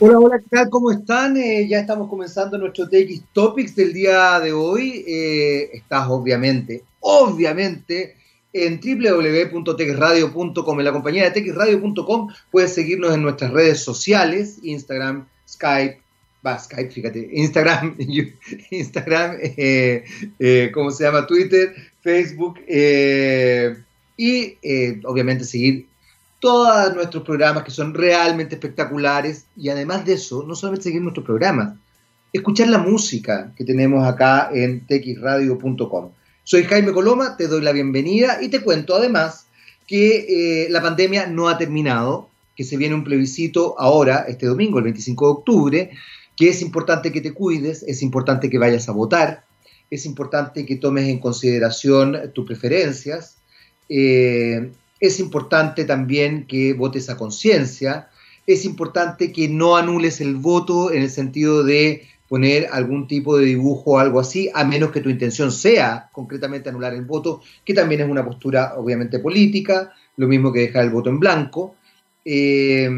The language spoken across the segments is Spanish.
Hola, hola, ¿qué tal? ¿Cómo están? Eh, ya estamos comenzando nuestro TX Topics del día de hoy. Eh, estás obviamente, obviamente, en www.texradio.com. En la compañía de texradio.com puedes seguirnos en nuestras redes sociales, Instagram, Skype, va, Skype, fíjate, Instagram, Instagram, eh, ¿cómo se llama? Twitter, Facebook, y obviamente seguir todos nuestros programas que son realmente espectaculares y además de eso, no solamente seguir nuestros programas, escuchar la música que tenemos acá en texradio.com. Soy Jaime Coloma, te doy la bienvenida y te cuento además que eh, la pandemia no ha terminado, que se viene un plebiscito ahora, este domingo, el 25 de octubre, que es importante que te cuides, es importante que vayas a votar, es importante que tomes en consideración tus preferencias, eh, es importante también que votes a conciencia, es importante que no anules el voto en el sentido de poner algún tipo de dibujo o algo así, a menos que tu intención sea concretamente anular el voto, que también es una postura obviamente política, lo mismo que dejar el voto en blanco. Eh,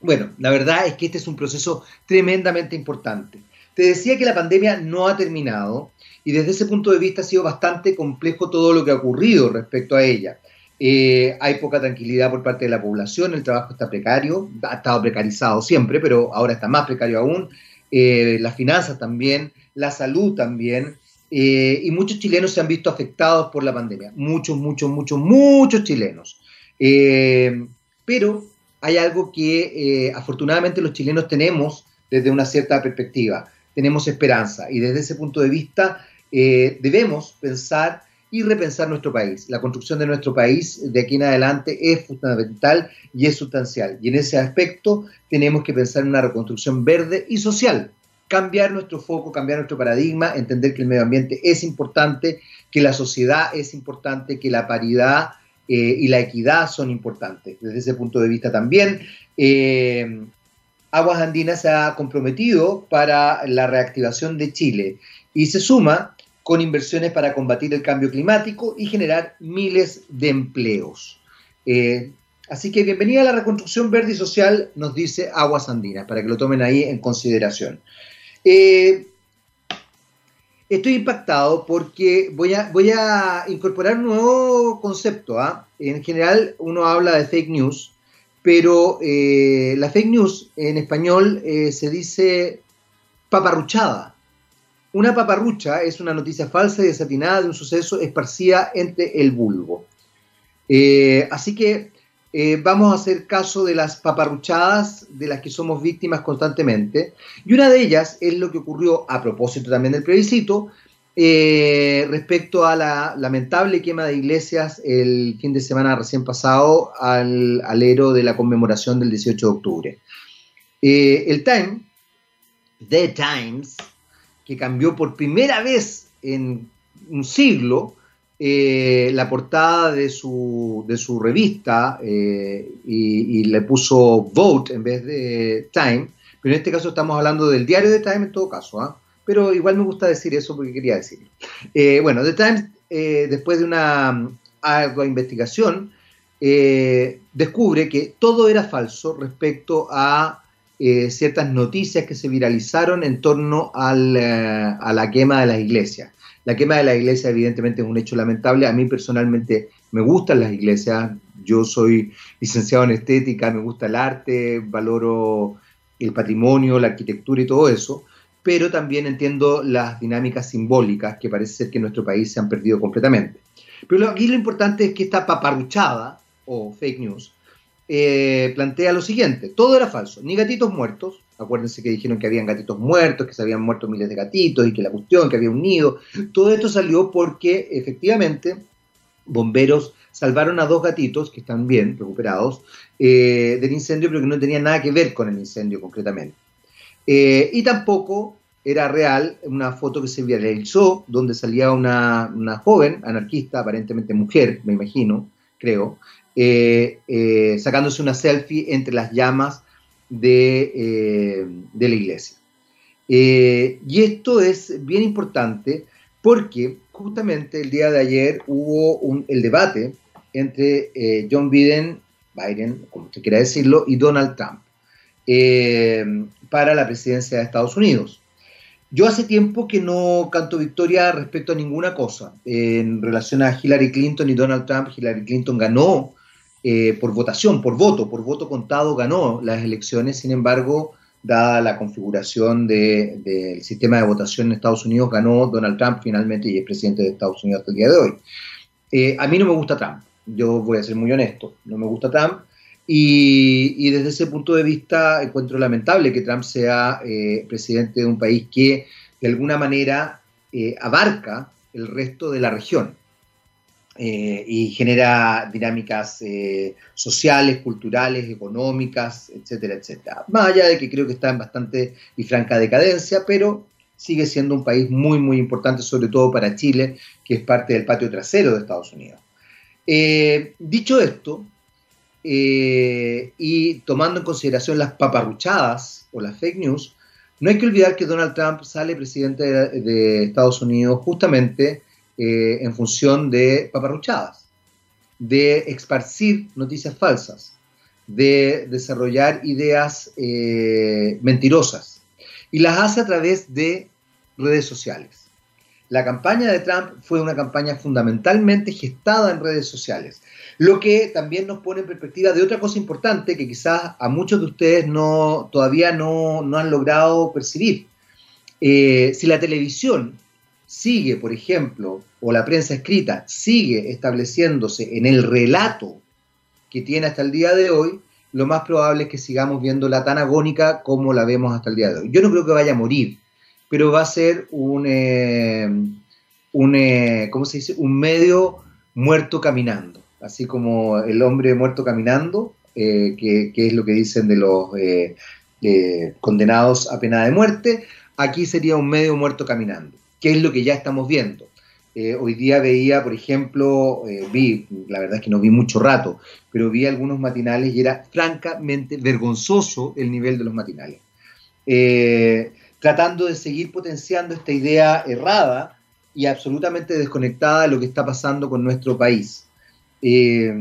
bueno, la verdad es que este es un proceso tremendamente importante. Te decía que la pandemia no ha terminado y desde ese punto de vista ha sido bastante complejo todo lo que ha ocurrido respecto a ella. Eh, hay poca tranquilidad por parte de la población, el trabajo está precario, ha estado precarizado siempre, pero ahora está más precario aún, eh, las finanzas también, la salud también, eh, y muchos chilenos se han visto afectados por la pandemia, muchos, muchos, muchos, muchos chilenos. pero hay algo que afortunadamente los chilenos tenemos desde una cierta perspectiva, tenemos esperanza, y desde ese punto de vista debemos pensar y repensar nuestro país. La construcción de nuestro país de aquí en adelante es fundamental y es sustancial. Y en ese aspecto tenemos que pensar en una reconstrucción verde y social. Cambiar nuestro foco, cambiar nuestro paradigma, entender que el medio ambiente es importante, que la sociedad es importante, que la paridad eh, y la equidad son importantes. Desde ese punto de vista también, eh, Aguas Andinas se ha comprometido para la reactivación de Chile y se suma con inversiones para combatir el cambio climático y generar miles de empleos. Eh, así que bienvenida a la reconstrucción verde y social, nos dice Aguas Andinas, para que lo tomen ahí en consideración. Eh, estoy impactado porque voy a, voy a incorporar un nuevo concepto. ¿ah? En general uno habla de fake news, pero eh, la fake news en español se dice paparruchada. Una paparrucha es una noticia falsa y desatinada de un suceso esparcida entre el vulgo. Eh, así que eh, vamos a hacer caso de las paparruchadas de las que somos víctimas constantemente. Y una de ellas es lo que ocurrió a propósito también del plebiscito eh, respecto a la lamentable quema de iglesias el fin de semana recién pasado al alero de la conmemoración del 18 de octubre. el Time, The Times, que cambió por primera vez en un siglo eh, la portada de su, de su revista eh, y, le puso Vote en vez de Time, pero en este caso estamos hablando del diario de Time en todo caso, ¿ah? pero igual me gusta decir eso porque quería decirlo. Eh, bueno, The Times, después de una ardua investigación, descubre que todo era falso respecto a eh, ciertas noticias que se viralizaron en torno eh, a la quema de las iglesias. La quema de las iglesias evidentemente es un hecho lamentable. A mí personalmente me gustan las iglesias. Yo soy licenciado en estética, me gusta el arte, valoro el patrimonio, la arquitectura y todo eso, pero también entiendo las dinámicas simbólicas que parece ser que en nuestro país se han perdido completamente. Pero aquí lo importante es que esta paparuchada o fake news eh, plantea lo siguiente, todo era falso, ni gatitos muertos, acuérdense que dijeron que habían gatitos muertos, que se habían muerto miles de gatitos y que la cuestión, que había un nido, todo esto salió porque efectivamente bomberos salvaron a dos gatitos que están bien recuperados eh, del incendio, pero que no tenían nada que ver con el incendio concretamente. Eh, y tampoco era real una foto que se viralizó donde salía una, una joven anarquista, aparentemente mujer, me imagino, creo, eh, eh, sacándose una selfie entre las llamas de, eh, la iglesia. y esto es bien importante porque justamente el día de ayer hubo el debate entre John Biden, Biden, como usted quiera decirlo, y Donald Trump. para la presidencia de Estados Unidos. Yo hace tiempo que no canto victoria respecto a ninguna cosa. en relación a Hillary Clinton y Donald Trump, Hillary Clinton ganó eh, por votación, por voto, por voto contado ganó las elecciones. Sin embargo, dada la configuración del sistema de votación en Estados Unidos, ganó Donald Trump finalmente y es presidente de Estados Unidos hasta el día de hoy. Eh, a mí no me gusta Trump, yo voy a ser muy honesto, no me gusta Trump. Y, desde ese punto de vista encuentro lamentable que Trump sea eh, presidente de un país que de alguna manera eh, abarca el resto de la región eh, y genera dinámicas sociales, culturales, económicas, etcétera, etcétera. Más allá de que creo que está en bastante y franca decadencia, pero sigue siendo un país muy, muy importante, sobre todo para Chile, que es parte del patio trasero de Estados Unidos. dicho esto, eh, y tomando en consideración las paparruchadas o las fake news, no hay que olvidar que Donald Trump sale presidente de, Estados Unidos justamente eh, en función de paparruchadas, de esparcir noticias falsas, de desarrollar ideas eh, mentirosas y las hace a través de redes sociales. La campaña de Trump fue una campaña fundamentalmente gestada en redes sociales. Lo que también nos pone en perspectiva de otra cosa importante que quizás a muchos de ustedes no, todavía no, han logrado percibir. Eh, si la televisión sigue, por ejemplo, o la prensa escrita sigue estableciéndose en el relato que tiene hasta el día de hoy, lo más probable es que sigamos viéndola tan agónica como la vemos hasta el día de hoy. Yo no creo que vaya a morir, pero va a ser un, eh, un eh, ¿cómo se dice? Un medio muerto caminando así como el hombre muerto caminando, eh, que, es lo que dicen de los eh, eh, condenados a pena de muerte, aquí sería un medio muerto caminando, que es lo que ya estamos viendo. hoy día veía, por ejemplo, vi, la verdad es que no vi mucho rato, pero vi algunos matinales y era francamente vergonzoso el nivel de los matinales. tratando de seguir potenciando esta idea errada y absolutamente desconectada de lo que está pasando con nuestro país. Eh,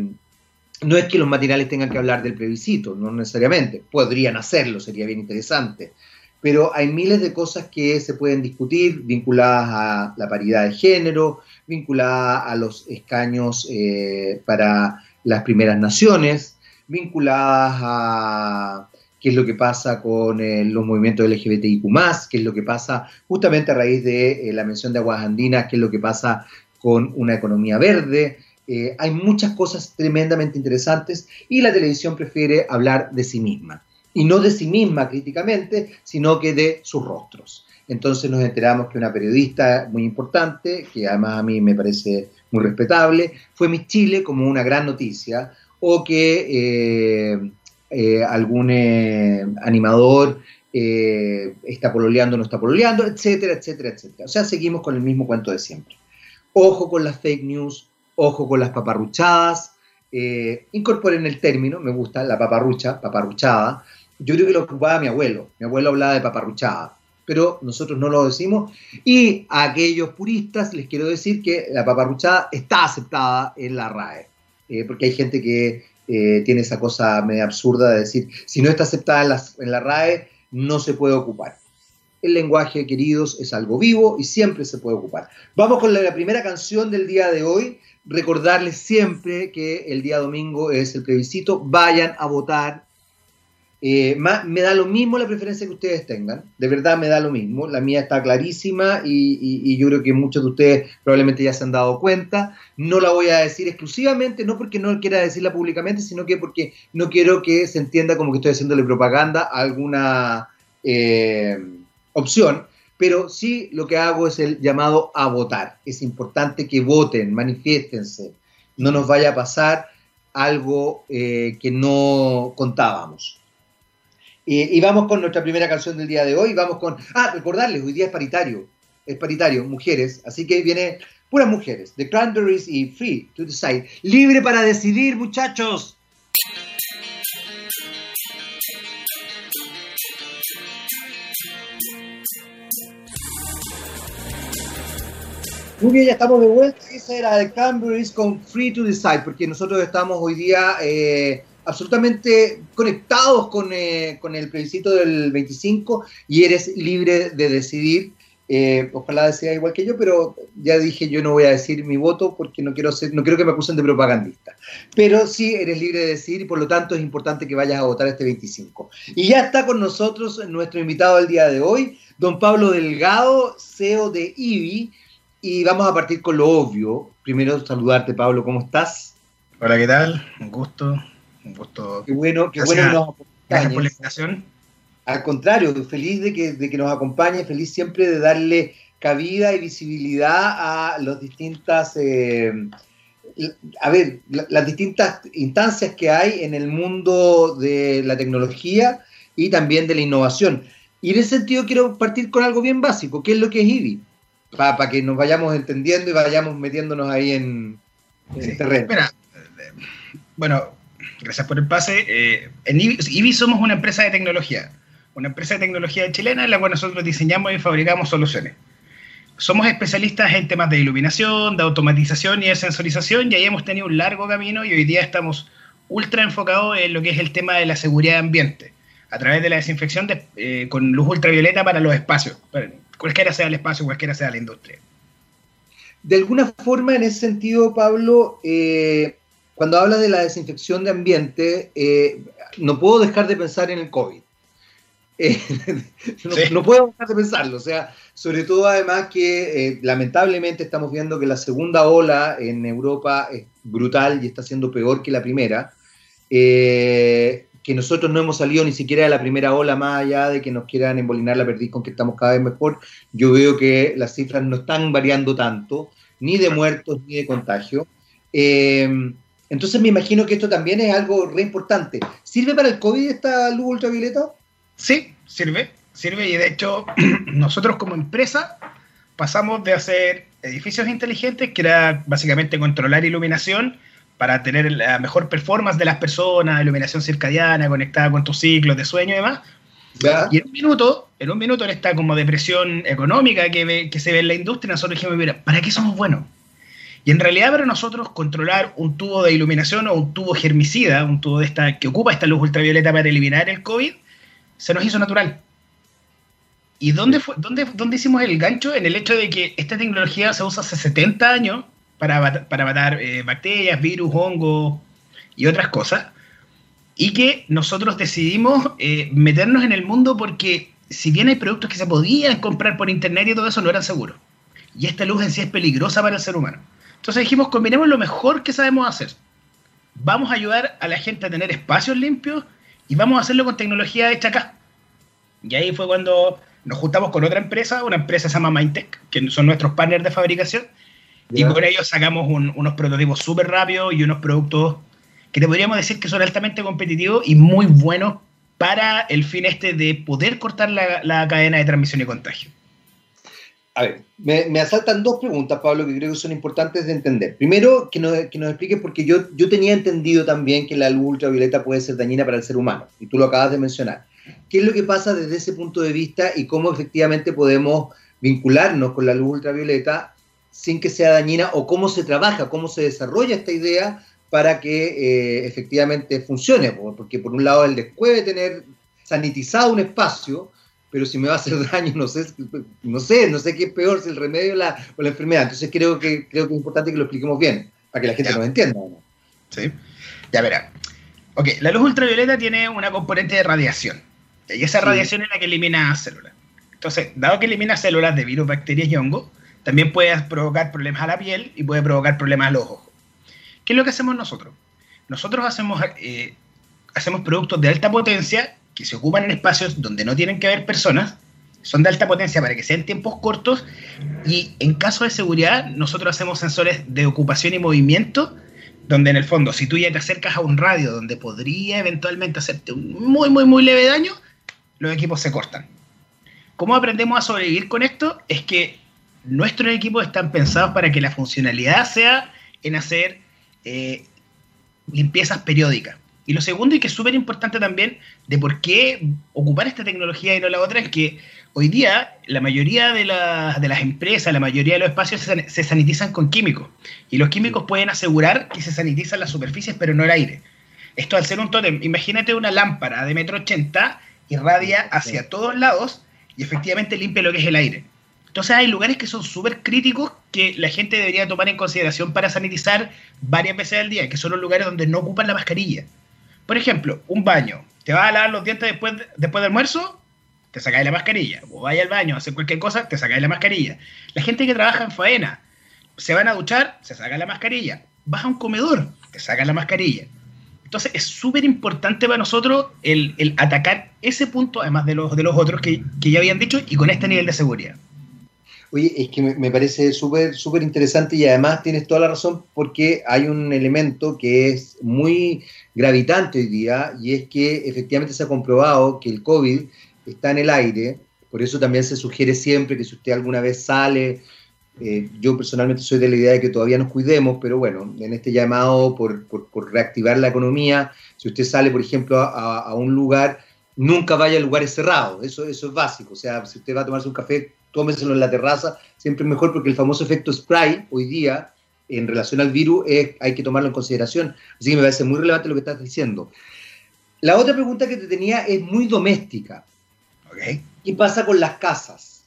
no es que los matinales tengan que hablar del plebiscito, no necesariamente, podrían hacerlo, sería bien interesante, pero hay miles de cosas que se pueden discutir vinculadas a la paridad de género, vinculadas a los escaños eh, para las primeras naciones, vinculadas a qué es lo que pasa con eh, los movimientos LGBTIQ, qué es lo que pasa justamente a raíz de la mención de aguas andinas, qué es lo que pasa con una economía verde, eh, hay muchas cosas tremendamente interesantes y la televisión prefiere hablar de sí misma. Y no de sí misma críticamente, sino que de sus rostros. Entonces nos enteramos que una periodista muy importante, que además a mí me parece muy respetable, fue Miss Chile como una gran noticia, o que eh, eh, algún animador está pololeando o no está pololeando, etcétera, etcétera, etcétera. O sea, seguimos con el mismo cuento de siempre. Ojo con las fake news, ojo con las paparruchadas, eh, incorporen el término, me gusta, la paparrucha, paparruchada. Yo creo que lo ocupaba mi abuelo, mi abuelo hablaba de paparruchada, pero nosotros no lo decimos. Y a aquellos puristas les quiero decir que la paparruchada está aceptada en la RAE, eh, porque hay gente que eh, tiene esa cosa medio absurda de decir, si no está aceptada en la RAE, no se puede ocupar. El lenguaje, queridos, es algo vivo y siempre se puede ocupar. Vamos con la primera canción del día de hoy recordarles siempre que el día domingo es el plebiscito, vayan a votar. Eh, me da lo mismo la preferencia que ustedes tengan, de verdad me da lo mismo, la mía está clarísima y, yo creo que muchos de ustedes probablemente ya se han dado cuenta, no la voy a decir exclusivamente, no porque no quiera decirla públicamente, sino que porque no quiero que se entienda como que estoy haciéndole propaganda a alguna eh, opción, pero sí lo que hago es el llamado a votar. Es importante que voten, manifiéstense, no nos vaya a pasar algo eh, que no contábamos. Y vamos con nuestra primera canción del día de hoy, vamos con, ah, recordarles, hoy día es paritario, es paritario, mujeres, así que viene puras mujeres, The Cranberries y Free to Decide, libre para decidir muchachos. Muy bien, ya estamos de vuelta. Esa era de Cambridge con Free to Decide, porque nosotros estamos hoy día eh, absolutamente conectados con, con el plebiscito del 25 y eres libre de decidir eh, ojalá decía igual que yo, pero ya dije yo no voy a decir mi voto porque no quiero ser, no quiero que me acusen de propagandista. Pero sí eres libre de decir y por lo tanto es importante que vayas a votar este 25. Y ya está con nosotros nuestro invitado del día de hoy, don Pablo Delgado, CEO de IBI, y vamos a partir con lo obvio. Primero saludarte, Pablo, ¿cómo estás? Hola, ¿qué tal? Un gusto, un gusto. Qué bueno, qué bueno Gracias por la invitación. Al contrario, feliz de que, de que nos acompañe, feliz siempre de darle cabida y visibilidad a las distintas, eh, a ver, las distintas instancias que hay en el mundo de la tecnología y también de la innovación. Y en ese sentido quiero partir con algo bien básico, ¿qué es lo que es IBI? Para que nos vayamos entendiendo y vayamos metiéndonos ahí en, el terreno. bueno, gracias por el pase. Eh, en IBI somos una empresa de tecnología una empresa de tecnología chilena en la cual nosotros diseñamos y fabricamos soluciones. Somos especialistas en temas de iluminación, de automatización y de sensorización y ahí hemos tenido un largo camino y hoy día estamos ultra enfocados en lo que es el tema de la seguridad de ambiente, a través de la desinfección eh, con luz ultravioleta para los espacios, cualquiera sea el espacio, cualquiera sea la industria. De alguna forma, en ese sentido, Pablo, eh, cuando hablas de la desinfección de ambiente, eh, no puedo dejar de pensar en el COVID. Eh, no, puedo dejar de pensarlo, o sea, sobre todo además que eh, lamentablemente estamos viendo que la segunda ola en Europa es brutal y está siendo peor que la primera, que nosotros no hemos salido ni siquiera de la primera ola más allá de que nos quieran embolinar la perdiz con que estamos cada vez mejor, yo veo que las cifras no están variando tanto, ni de muertos ni de contagio. Entonces me imagino que esto también es algo re importante. ¿Sirve para el COVID esta luz ultravioleta? Sí, sirve, sirve y de hecho nosotros como empresa pasamos de hacer edificios inteligentes, que era básicamente controlar iluminación para tener la mejor performance de las personas, iluminación circadiana conectada con tus ciclos de sueño y demás. Y en un minuto, en un minuto en esta como depresión económica que, que se ve en la industria, nosotros dijimos, mira, ¿para qué somos buenos? Y en realidad para nosotros controlar un tubo de iluminación o un tubo germicida, un tubo de esta, que ocupa esta luz ultravioleta para eliminar el COVID, se nos hizo natural. ¿Y dónde, fue, dónde, dónde hicimos el gancho? En el hecho de que esta tecnología se usa hace 70 años para, para matar eh, bacterias, virus, hongos y otras cosas. Y que nosotros decidimos eh, meternos en el mundo porque si bien hay productos que se podían comprar por internet y todo eso, no eran seguros. Y esta luz en sí es peligrosa para el ser humano. Entonces dijimos, combinemos lo mejor que sabemos hacer. Vamos a ayudar a la gente a tener espacios limpios y vamos a hacerlo con tecnología hecha acá. Y ahí fue cuando nos juntamos con otra empresa, una empresa se llama Mindtech, que son nuestros partners de fabricación, y con ellos sacamos unos prototipos súper rápidos y unos productos que te podríamos decir que son altamente competitivos y muy buenos para el fin este de poder cortar la, la cadena de transmisión y contagio. A ver, me, asaltan dos preguntas, Pablo, que creo que son importantes de entender. Primero, que nos, que nos expliques, porque yo, yo tenía entendido también que la luz ultravioleta puede ser dañina para el ser humano, y tú lo acabas de mencionar. ¿Qué es lo que pasa desde ese punto de vista y cómo efectivamente podemos vincularnos con la luz ultravioleta sin que sea dañina o cómo se trabaja, cómo se desarrolla esta idea para que eh, efectivamente funcione? Porque por un lado el después de tener sanitizado un espacio, pero si me va a hacer daño, no sé, no sé, no sé qué es peor, si el remedio o la, o la enfermedad. Entonces creo que, creo que es importante que lo expliquemos bien, para que la gente lo nos entienda. Sí, ya verá. Ok, la luz ultravioleta tiene una componente de radiación, y esa radiación es la que elimina células. Entonces, dado que elimina células de virus, bacterias y hongos, también puede provocar problemas a la piel y puede provocar problemas a los ojos. ¿Qué es lo que hacemos nosotros? Nosotros hacemos, eh, hacemos productos de alta potencia que se ocupan en espacios donde no tienen que haber personas, son de alta potencia para que sean tiempos cortos y en caso de seguridad nosotros hacemos sensores de ocupación y movimiento donde en el fondo si tú ya te acercas a un radio donde podría eventualmente hacerte un muy muy muy leve daño, los equipos se cortan. ¿Cómo aprendemos a sobrevivir con esto? Es que nuestros equipos están pensados para que la funcionalidad sea en hacer eh, limpiezas periódicas. Y lo segundo, y que es súper importante también, de por qué ocupar esta tecnología y no la otra, es que hoy día la mayoría de, de las empresas, la mayoría de los espacios se, sanitizan con químicos. Y los químicos pueden asegurar que se sanitizan las superficies, pero no el aire. Esto al ser un tótem, imagínate una lámpara de metro ochenta, irradia hacia todos lados y efectivamente limpia lo que es el aire. Entonces hay lugares que son súper críticos que la gente debería tomar en consideración para sanitizar varias veces al día, que son los lugares donde no ocupan la mascarilla. Por ejemplo, un baño. ¿Te vas a lavar los dientes después, después del almuerzo? Te sacáis la mascarilla. O vaya al baño hacer cualquier cosa, te sacáis la mascarilla. La gente que trabaja en faena, se van a duchar, se saca la mascarilla. Vas a un comedor, te sacan la mascarilla. Entonces es súper importante para nosotros el, atacar ese punto, además de los, de los otros que ya habían dicho, y con este nivel de seguridad. Oye, es que me, parece súper súper interesante y además tienes toda la razón porque hay un elemento que es muy gravitante hoy día y es que efectivamente se ha comprobado que el COVID está en el aire, por eso también se sugiere siempre que si usted alguna vez sale, eh, yo personalmente soy de la idea de que todavía nos cuidemos, pero bueno, en este llamado por, reactivar la economía, si usted sale, por ejemplo, a, a, un lugar, nunca vaya a lugares cerrados, eso, eso es básico, o sea, si usted va a tomarse un café, tómeselo en la terraza, siempre es mejor porque el famoso efecto spray hoy día en relación al virus hay que tomarlo en consideración. Así que me parece muy relevante lo que estás diciendo. La otra pregunta que te tenía es muy doméstica. ¿Qué pasa con las casas?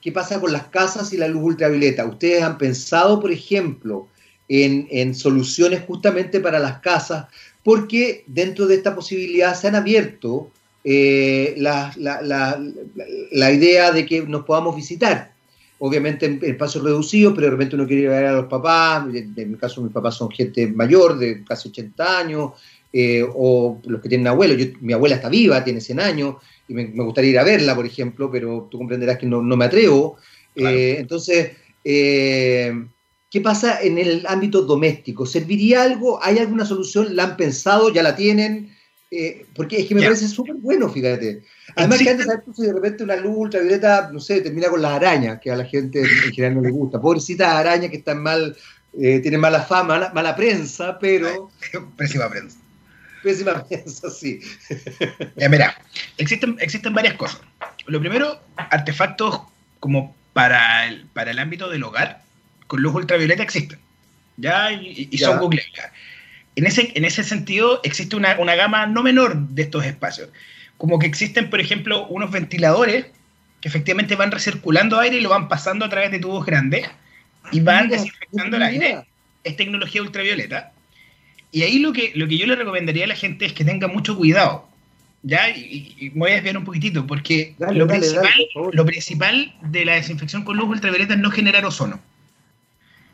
¿Qué pasa con las casas y la luz ultravioleta? ¿Ustedes han pensado, por ejemplo, en, soluciones justamente para las casas? Porque dentro de esta posibilidad se han abierto eh, la, la, idea de que nos podamos visitar. Obviamente en, espacios reducidos, pero de repente uno quiere ir a ver a los papás. En, mi caso, mis papás son gente mayor, de casi 80 años, eh, o los que tienen abuelos. Yo, mi abuela está viva, tiene 100 años, y me, gustaría ir a verla, por ejemplo, pero tú comprenderás que no, no me atrevo. Eh, entonces, ¿qué pasa en el ámbito doméstico? ¿Serviría algo? ¿Hay alguna solución? ¿La han pensado? ¿Ya la tienen? Eh, porque es que me parece súper bueno, fíjate. Además que antes si de repente una luz ultravioleta, no sé, termina con las arañas, que a la gente en general no le gusta. Pobrecitas arañas que están mal, eh, tienen mala fama, mala, prensa, pero... Pésima prensa. Pésima prensa, sí. Ya, mira, existen, existen varias cosas. Lo primero, artefactos como para el, para el ámbito del hogar, con luz ultravioleta existen. ¿ya? Y, son Google en ese, en ese sentido existe una, gama no menor de estos espacios. Como que existen, por ejemplo, unos ventiladores que efectivamente van recirculando aire y lo van pasando a través de tubos grandes y van desinfectando el aire. Es tecnología ultravioleta. Y ahí lo que, lo que yo le recomendaría a la gente es que tenga mucho cuidado. ¿ya? Y, me voy a desviar un poquitito, porque lo, principal, lo principal de la desinfección con luz ultravioleta es no generar ozono.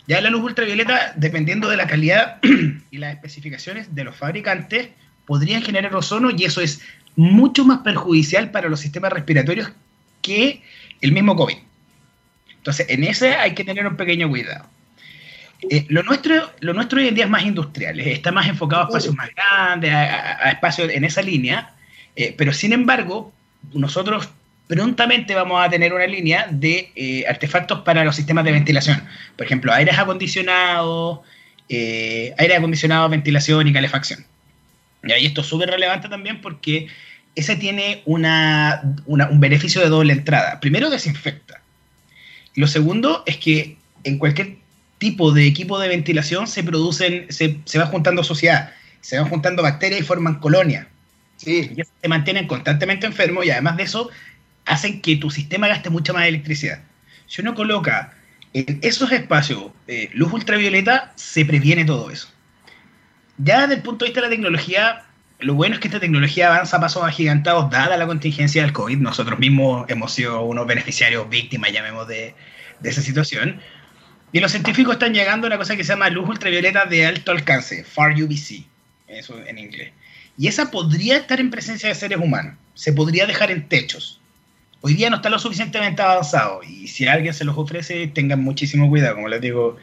Ya la luz ultravioleta, dependiendo de la calidad y las especificaciones de los fabricantes, podrían generar ozono y eso es mucho más perjudicial para los sistemas respiratorios que el mismo COVID. Entonces, en ese hay que tener un pequeño cuidado. Eh, lo, nuestro, lo nuestro hoy en día es más industrial, está más enfocado a espacios más grandes, a, espacios en esa línea, eh, pero sin embargo, nosotros prontamente vamos a tener una línea de eh, artefactos para los sistemas de ventilación. Por ejemplo, aires acondicionados, eh, aire acondicionado, ventilación y calefacción. Y ahí esto es súper relevante también porque ese tiene una, un beneficio de doble entrada. Primero, desinfecta. Lo segundo es que en cualquier tipo de equipo de ventilación se producen, se, se va juntando sociedad, se van juntando bacterias y forman colonias. Sí. Y se mantienen constantemente enfermos y además de eso hacen que tu sistema gaste mucha más electricidad. Si uno coloca en esos espacios eh, luz ultravioleta, se previene todo eso. Ya desde el punto de vista de la tecnología, lo bueno es que esta tecnología avanza a pasos agigantados dada la contingencia del COVID. Nosotros mismos hemos sido unos beneficiarios víctimas, llamemos, de, de esa situación. Y los científicos están llegando a una cosa que se llama luz ultravioleta de alto alcance, Far UVC, eso en inglés. Y esa podría estar en presencia de seres humanos, se podría dejar en techos hoy día no está lo suficientemente avanzado. Y si alguien se los ofrece, tengan muchísimo cuidado, como les digo,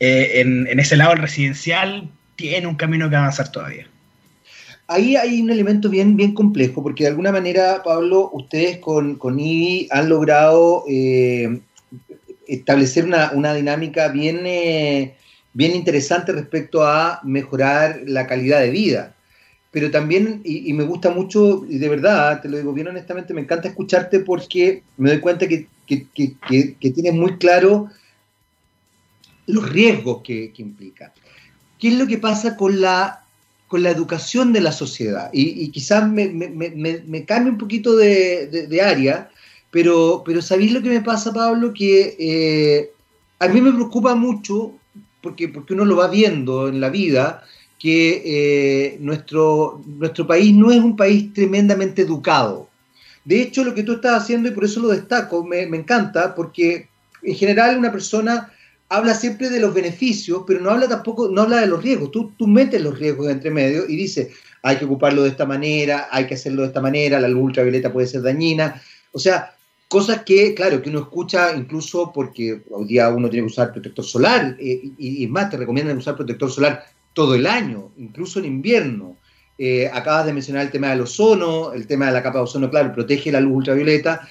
eh, en, ese lado el residencial tiene un camino que avanzar todavía. Ahí hay un elemento bien, bien complejo, porque de alguna manera, Pablo, ustedes con, con IBI han logrado eh, establecer una, dinámica bien, eh, bien interesante respecto a mejorar la calidad de vida pero también, y, me gusta mucho, y de verdad, te lo digo bien honestamente, me encanta escucharte porque me doy cuenta que, tienes muy claro los riesgos que, implica. ¿Qué es lo que pasa con la con la educación de la sociedad. Y, quizás me, me, cambie un poquito de, área, pero, pero ¿sabéis lo que me pasa, Pablo? Que eh, a mí me preocupa mucho, porque, porque uno lo va viendo en la vida, que eh, nuestro, nuestro país no es un país tremendamente educado. De hecho, lo que tú estás haciendo, y por eso lo destaco, me, me encanta, porque en general una persona habla siempre de los beneficios, pero no habla tampoco, no habla de los riesgos. Tú, tú metes los riesgos entre medio y dices, hay que ocuparlo de esta manera, hay que hacerlo de esta manera, la luz ultravioleta puede ser dañina. O sea, cosas que, claro, que uno escucha incluso porque hoy día uno tiene que usar protector solar, eh, y, más, te recomiendan usar protector solar todo el año, incluso en invierno. Eh, acabas de mencionar el tema del ozono, el tema de la capa de ozono, claro, protege la luz ultravioleta,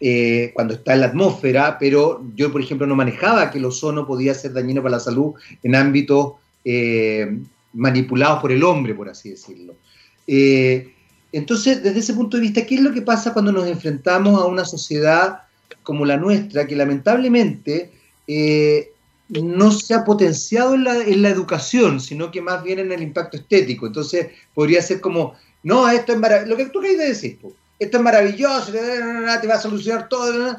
eh, cuando está en la atmósfera, pero yo, por ejemplo, no manejaba que el ozono podía ser dañino para la salud en ámbitos eh, manipulados por el hombre, por así decirlo. Entonces, desde ese punto de vista, ¿qué es lo que pasa cuando nos enfrentamos a una sociedad como la nuestra, que lamentablemente no se ha potenciado en la, en la, educación, sino que más bien en el impacto estético? Entonces, podría ser como, no, esto es maravilloso, lo que tú querías decir, esto es maravilloso, te va a solucionar todo,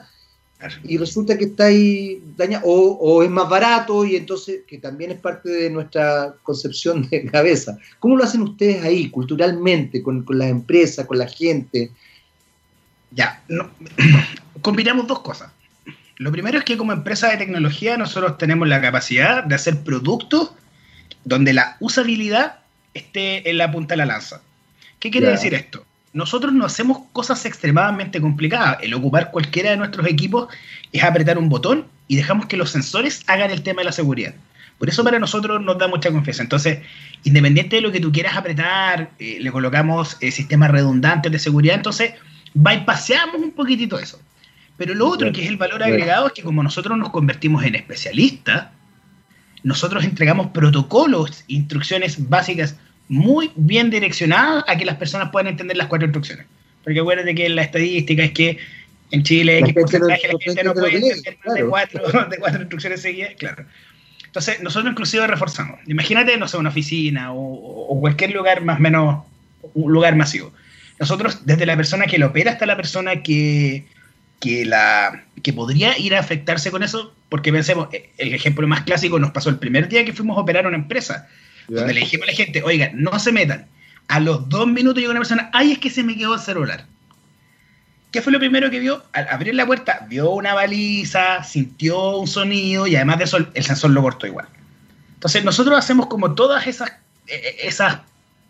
y resulta que está ahí dañado, o, es más barato, y entonces, que también es parte de nuestra concepción de cabeza. ¿Cómo lo hacen ustedes ahí, culturalmente, con, las empresas, con la gente? Ya, no, combinamos dos cosas. Lo primero es que como empresa de tecnología nosotros tenemos la capacidad de hacer productos donde la usabilidad esté en la punta de la lanza. ¿Qué quiere decir esto? nosotros no hacemos cosas extremadamente complicadas. El ocupar cualquiera de nuestros equipos es apretar un botón y dejamos que los sensores hagan el tema de la seguridad. Por eso para nosotros nos da mucha confianza. Entonces, independiente de lo que tú quieras apretar, eh, le colocamos eh, sistemas redundantes de seguridad, entonces bypaseamos un poquitito eso. Pero lo otro, que es el valor agregado, es que como nosotros nos convertimos en especialistas, nosotros entregamos protocolos, instrucciones básicas muy bien direccionada a que las personas puedan entender las cuatro instrucciones. Porque acuérdate que la estadística es que en Chile X porcentaje la gente no puede entender más de, cuatro, de cuatro instrucciones seguidas, claro. Entonces, nosotros inclusive reforzamos. Imagínate, no sé, una oficina o, cualquier lugar más o menos, un lugar masivo. Nosotros, desde la persona que lo opera hasta la persona que, que, la, que podría ir a afectarse con eso, porque pensemos, el ejemplo más clásico nos pasó el primer día que fuimos a operar una empresa donde le dijimos a la gente, oiga, no se metan. A los dos minutos llegó una persona, ay, es que se me quedó el celular. ¿Qué fue lo primero que vio? Al abrir la puerta, vio una baliza, sintió un sonido y además de eso el sensor lo cortó igual. Entonces nosotros hacemos como todas esas, e, e, esas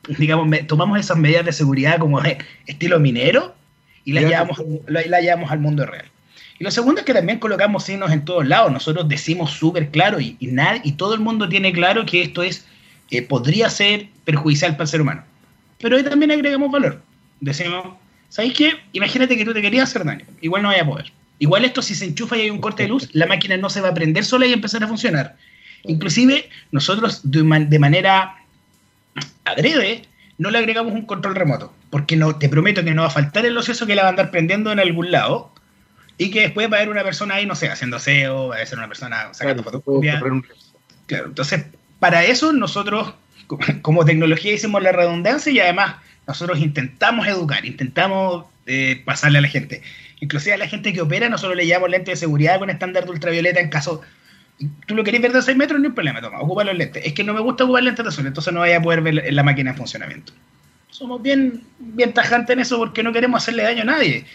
digamos, tomamos esas medidas de seguridad como estilo minero y las llevamos, la, llevamos al mundo real. Y lo segundo es que también colocamos signos en todos lados. Nosotros decimos súper claro y, y, y todo el mundo tiene claro que esto es que podría ser perjudicial para el ser humano. Pero ahí también agregamos valor. Decimos, ¿sabéis qué? Imagínate que tú te querías hacer daño. Igual no vaya a poder. Igual esto si se enchufa y hay un corte de luz, la máquina no se va a prender sola y empezar a funcionar. Inclusive nosotros de, manera adrede no le agregamos un control remoto, porque no, te prometo que no va a faltar el ocioso que la va a andar prendiendo en algún lado y que después va a haber una persona ahí, no sé, haciendo SEO, va a ser una persona sacando claro, Claro, entonces para eso nosotros, como tecnología, hicimos la redundancia y además nosotros intentamos educar, intentamos eh, pasarle a la gente. Inclusive a la gente que opera, nosotros le llamamos lentes de seguridad con estándar de ultravioleta en caso... Tú lo querés ver de 6 metros, ni un problema, toma, ocupa los lentes. Es que no me gusta ocupar lentes de sol, entonces no vaya a poder ver la máquina en funcionamiento. Somos bien, bien tajantes en eso porque no queremos hacerle daño a nadie.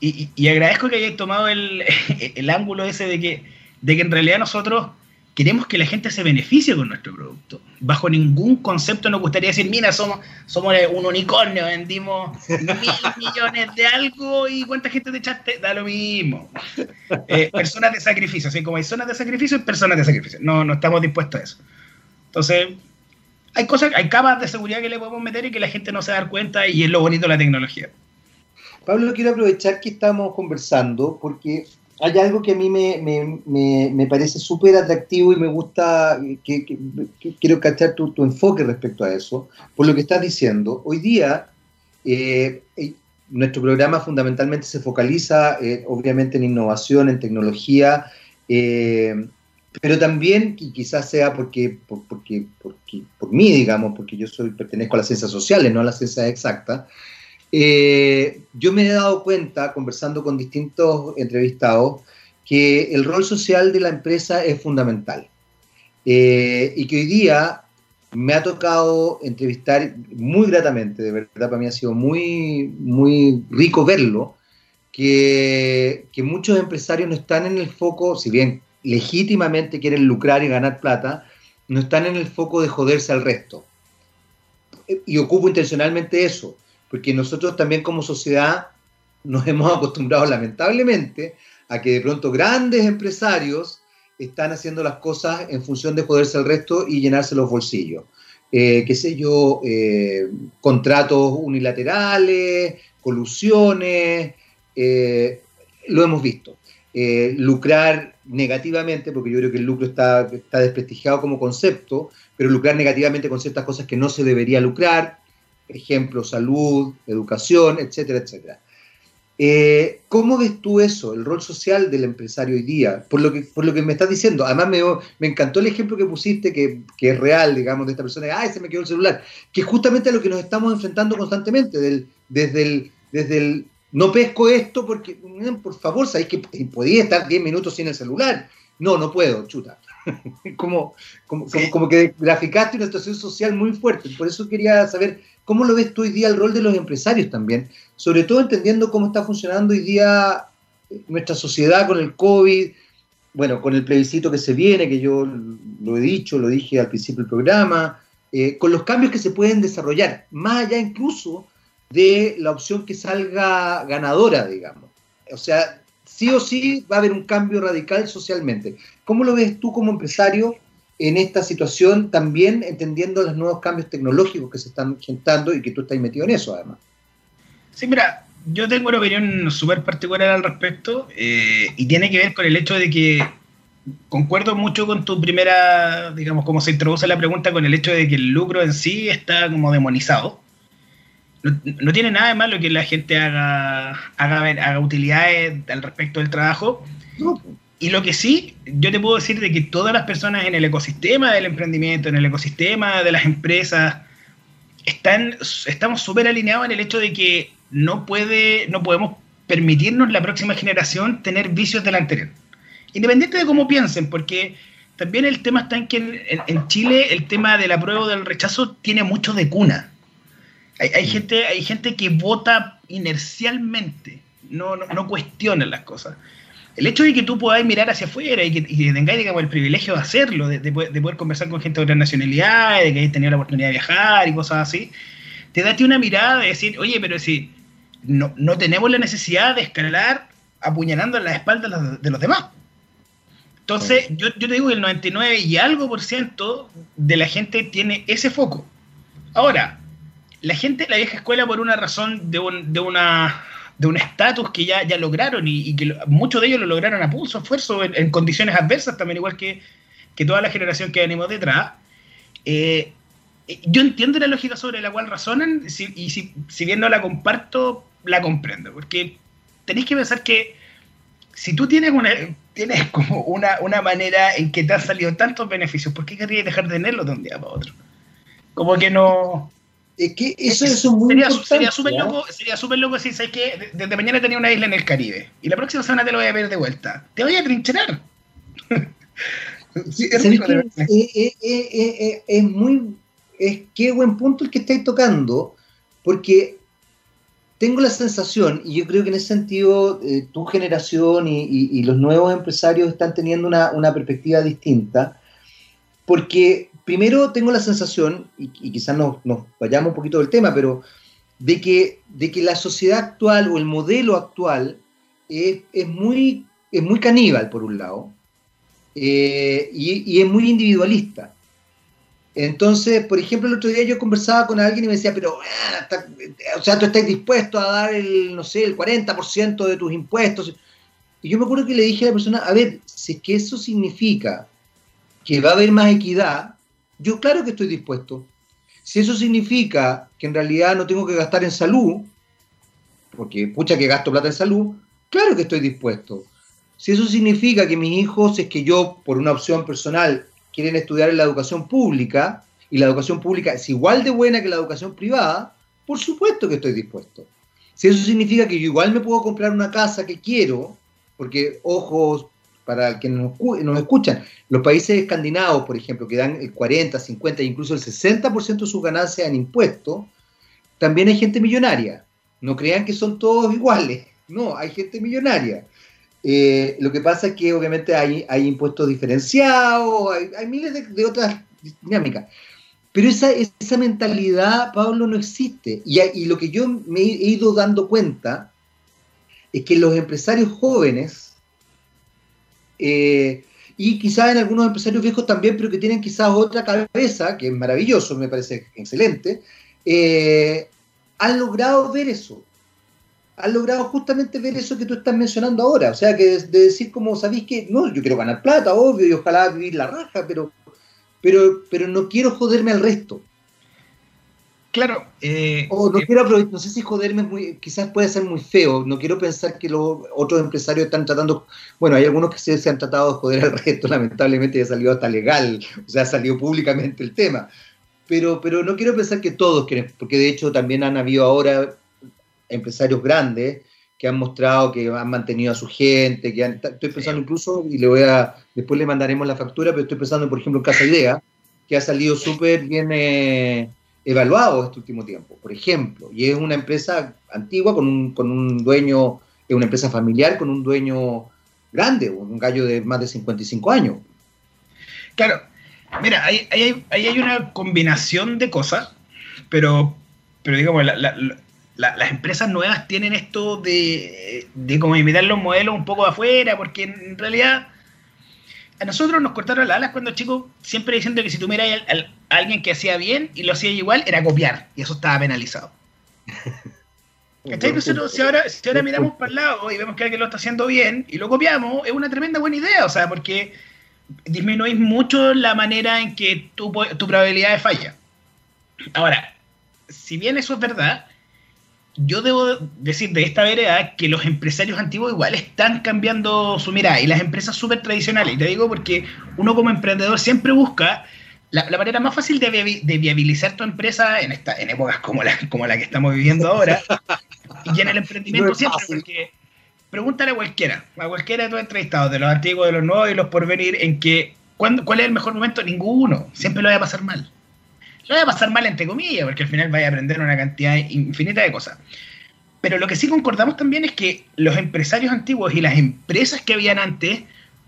Y, agradezco que hayáis tomado el, el ángulo ese de que, de que en realidad nosotros queremos que la gente se beneficie con nuestro producto. Bajo ningún concepto nos gustaría decir, mira, somos, somos un unicornio, vendimos mil millones de algo y cuánta gente te echaste, da lo mismo. Eh, personas de sacrificio, así como hay zonas de sacrificio, personas de sacrificio. No, no estamos dispuestos a eso. Entonces, hay cosas, hay capas de seguridad que le podemos meter y que la gente no se da cuenta y es lo bonito de la tecnología. Pablo, quiero aprovechar que estamos conversando porque hay algo que a mí me, parece súper atractivo y me gusta, que, quiero cachar tu, enfoque respecto a eso, por lo que estás diciendo. Hoy día, eh, eh, nuestro programa fundamentalmente se focaliza, eh, obviamente, en innovación, en tecnología, pero también, y quizás sea porque, por, porque, porque, por mí, digamos, porque yo soy, pertenezco a las ciencias sociales, no a las ciencias exactas, eh, yo me he dado cuenta, conversando con distintos entrevistados, que el rol social de la empresa es fundamental. Eh, y que hoy día me ha tocado entrevistar muy gratamente, de verdad para mí ha sido muy, muy rico verlo, que, que muchos empresarios no están en el foco, si bien legítimamente quieren lucrar y ganar plata, no están en el foco de joderse al resto. Y ocupo intencionalmente eso, porque nosotros también como sociedad nos hemos acostumbrado lamentablemente a que de pronto grandes empresarios están haciendo las cosas en función de joderse al resto y llenarse los bolsillos. Eh, qué sé yo, eh, contratos unilaterales, colusiones, eh, lo hemos visto. lucrar negativamente, porque yo creo que el lucro está, está desprestigiado como concepto, pero lucrar negativamente con ciertas cosas que no se debería lucrar, ejemplo, salud, educación, etcétera, etcétera. Eh, ¿Cómo ves tú eso, el rol social del empresario hoy día? Por lo que, por lo que me estás diciendo, además me, me encantó el ejemplo que pusiste, que, que, es real, digamos, de esta persona, ay, se me quedó el celular, que es justamente a lo que nos estamos enfrentando constantemente, desde, el, desde el no pesco esto porque, por favor, sabéis que podía estar 10 minutos sin el celular. No, no puedo, chuta. como, como, como, que graficaste una situación social muy fuerte. Por eso quería saber cómo lo ves tú hoy día el rol de los empresarios también, sobre todo entendiendo cómo está funcionando hoy día eh, nuestra sociedad con el COVID, bueno, con el plebiscito que se viene, que yo lo he dicho, lo dije al principio del programa, eh, con los cambios que se pueden desarrollar, más allá incluso de la opción que salga ganadora, digamos. O sea, sí o sí va a haber un cambio radical socialmente. ¿Cómo lo ves tú como empresario en esta situación, también entendiendo los nuevos cambios tecnológicos que se están gestando y que tú estás metido en eso, además? Sí, mira, yo tengo una opinión súper particular al respecto eh, y tiene que ver con el hecho de que concuerdo mucho con tu primera, digamos, como se introduce la pregunta, con el hecho de que el lucro en sí está como demonizado no, tiene nada de malo que la gente haga, haga, haga utilidades al respecto del trabajo. Y lo que sí, yo te puedo decir de que todas las personas en el ecosistema del emprendimiento, en el ecosistema de las empresas, están, estamos súper alineados en el hecho de que no, puede, no podemos permitirnos la próxima generación tener vicios del anterior. Independiente de cómo piensen, porque también el tema está en que en, en Chile el tema del apruebo o del rechazo tiene mucho de cuna. Hay, gente, hay gente que vota inercialmente, no, no, cuestiona las cosas. El hecho de que tú puedas mirar hacia afuera y que, tengáis el privilegio de hacerlo, de, poder conversar con gente de otras nacionalidades, de que hayas tenido la oportunidad de viajar y cosas así, te da una mirada de decir, oye, pero si no, no tenemos la necesidad de escalar apuñalando en la espalda de los demás. Entonces, yo, yo te digo que el 99 y algo por ciento de la gente tiene ese foco. Ahora, la gente de la vieja escuela por una razón de, un, de una de un estatus que ya, ya lograron y, que muchos de ellos lo lograron a pulso, esfuerzo, en, condiciones adversas también, igual que, toda la generación que venimos detrás. Eh, yo entiendo la lógica sobre la cual razonan y si, si bien no la comparto, la comprendo, porque tenéis que pensar que si tú tienes una tienes como una, una manera en que te han salido tantos beneficios, ¿por qué querrías dejar de tenerlos de un día para otro? Como que no, es que eso es, muy sería, Sería súper loco, sería loco si sabes que desde mañana tenía una isla en el Caribe y la próxima semana te lo voy a ver de vuelta. Te voy a trincherar. es, es, muy. Es qué buen punto el que estáis tocando, porque tengo la sensación, y yo creo que en ese sentido eh, tu generación y, los nuevos empresarios están teniendo una, una perspectiva distinta, porque primero tengo la sensación, y, quizás nos, vayamos un poquito del tema, pero de que, de que la sociedad actual o el modelo actual es, muy, es muy caníbal, por un lado, eh, y, es muy individualista. Entonces, por ejemplo, el otro día yo conversaba con alguien y me decía, pero, ah, o sea, tú estás dispuesto a dar el, no sé, el 40% de tus impuestos. Y yo me acuerdo que le dije a la persona, a ver, si es que eso significa que va a haber más equidad, yo claro que estoy dispuesto. Si eso significa que en realidad no tengo que gastar en salud, porque pucha que gasto plata en salud, claro que estoy dispuesto. Si eso significa que mis hijos, es que yo, por una opción personal, quieren estudiar en la educación pública, y la educación pública es igual de buena que la educación privada, por supuesto que estoy dispuesto. Si eso significa que yo igual me puedo comprar una casa que quiero, porque, ojos, para quienes nos, escuchan, los países escandinavos, por ejemplo, que dan el 40, 50, incluso el 60% de sus ganancias en impuestos, también hay gente millonaria. No crean que son todos iguales, no, hay gente millonaria. Eh, lo que pasa es que obviamente hay, hay impuestos diferenciados, hay, miles de, otras dinámicas. Pero esa, esa mentalidad, Pablo, no existe. Y, y, lo que yo me he ido dando cuenta es que los empresarios jóvenes eh, y quizás en algunos empresarios viejos también, pero que tienen quizás otra cabeza, que es maravilloso, me parece excelente, eh, han logrado ver eso. Han logrado justamente ver eso que tú estás mencionando ahora. O sea, que de, decir como, ¿sabéis que? No, yo quiero ganar plata, obvio, y ojalá vivir la raja, pero, pero, pero no quiero joderme al resto. Claro. Eh, o no eh, quiero aprovechar, no sé si joderme muy, quizás puede ser muy feo. No quiero pensar que los otros empresarios están tratando. Bueno, hay algunos que se, han tratado de joder al resto, lamentablemente ya salió hasta legal, o sea, salió públicamente el tema. Pero, pero no quiero pensar que todos quieren, porque de hecho también han habido ahora empresarios grandes que han mostrado que han mantenido a su gente, que estoy pensando incluso, y le voy a, después le mandaremos la factura, pero estoy pensando, por ejemplo, en Casa Idea, que ha salido súper bien. Eh, evaluado este último tiempo, por ejemplo, y es una empresa antigua con un, con un dueño, es una empresa familiar con un dueño grande, un gallo de más de 55 años. Claro, mira, ahí, hay una combinación de cosas, pero, pero digamos, las empresas nuevas tienen esto de, de como imitar los modelos un poco de afuera, porque en realidad a nosotros nos cortaron las alas cuando chicos, siempre diciendo que si tú miras a, alguien que hacía bien y lo hacía igual, era copiar, y eso estaba penalizado. ¿Cachai? Nosotros, si ahora, si ahora miramos para el lado y vemos que alguien lo está haciendo bien y lo copiamos, es una tremenda buena idea, o sea, porque disminuís mucho la manera en que tu, tu probabilidad de falla. Ahora, si bien eso es verdad, yo debo decir de esta vereda que los empresarios antiguos igual están cambiando su mirada y las empresas súper tradicionales. Y te digo porque uno como emprendedor siempre busca la, manera más fácil de, viabilizar tu empresa en, esta, en épocas como la, como la que estamos viviendo ahora y en el emprendimiento siempre. Porque pregúntale a cualquiera, a cualquiera de tus entrevistados, de los antiguos, de los nuevos y los por venir, en que ¿cuál es el mejor momento? Ninguno. Siempre lo va a pasar mal lo voy a pasar mal entre comillas, porque al final vaya a aprender una cantidad infinita de cosas. Pero lo que sí concordamos también es que los empresarios antiguos y las empresas que habían antes,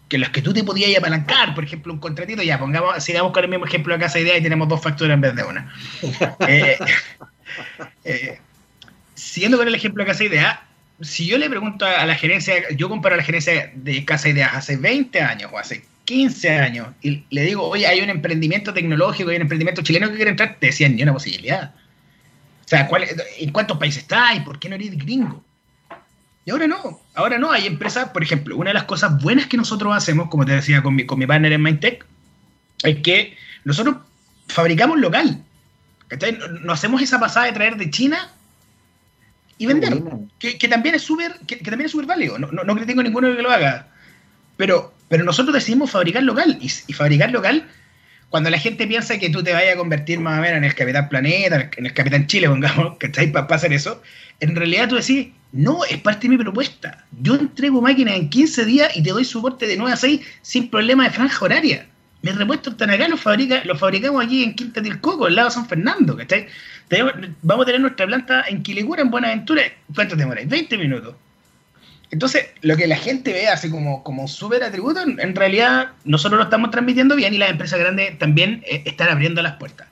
que los que tú te podías apalancar, por ejemplo, un contratito, ya pongamos, sigamos con el mismo ejemplo de Casa Idea y tenemos dos facturas en vez de una. eh, eh, siguiendo con el ejemplo de Casa Idea, si yo le pregunto a la gerencia, yo comparo a la gerencia de Casa Ideas hace 20 años o hace 15 años y le digo, oye, hay un emprendimiento tecnológico, hay un emprendimiento chileno que quiere entrar, te decían ni una posibilidad. O sea, ¿cuál, ¿en cuántos países está y por qué no eres gringo? Y ahora no, ahora no, hay empresas, por ejemplo, una de las cosas buenas que nosotros hacemos, como te decía con mi, con mi partner en Mindtech, es que nosotros fabricamos local. No, hacemos esa pasada de traer de China y vender, que, también es súper que, también es súper válido, no, no, no critico a ninguno que lo haga, pero pero nosotros decidimos fabricar local. Y, fabricar local, cuando la gente piensa que tú te vayas a convertir más o menos en el Capitán Planeta, en el Capitán Chile, pongamos, estáis para hacer eso, en realidad tú decís, no, es parte de mi propuesta. Yo entrego máquinas en 15 días y te doy soporte de 9 a 6 sin problema de franja horaria. Mis repuestos están acá, los, fabrica, los fabricamos aquí en Quinta del Coco, al lado de San Fernando, ¿cachai? vamos a tener nuestra planta en Quilicura, en Buenaventura. ¿Cuánto demoráis? 20 minutos. Entonces, lo que la gente ve así como, como súper atributo, en, realidad nosotros lo estamos transmitiendo bien y las empresas grandes también eh, están abriendo las puertas.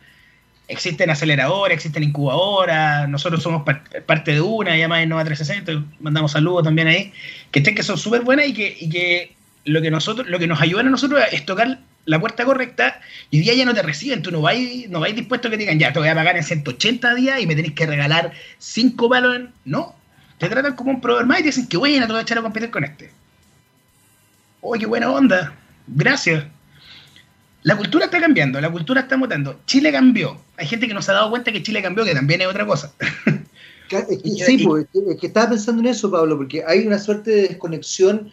Existen aceleradores, existen incubadoras, nosotros somos parte de una, llamada Innova 360, mandamos saludos también ahí, que estén que son súper buenas y que, y que lo que nosotros, lo que nos ayudan a nosotros es tocar la puerta correcta y día ya no te reciben, tú no vais, no vais dispuesto a que digan, ya, te voy a pagar en 180 días y me tenéis que regalar 5 palos en... No, te tratan como un proveedor más y te dicen que bueno, te voy a echar a competir con este. ¡Oye, qué buena onda! Gracias. La cultura está cambiando, la cultura está mutando. Chile cambió. Hay gente que no se ha dado cuenta que Chile cambió, que también es otra cosa. sí, pues, es que estaba pensando en eso, Pablo, porque hay una suerte de desconexión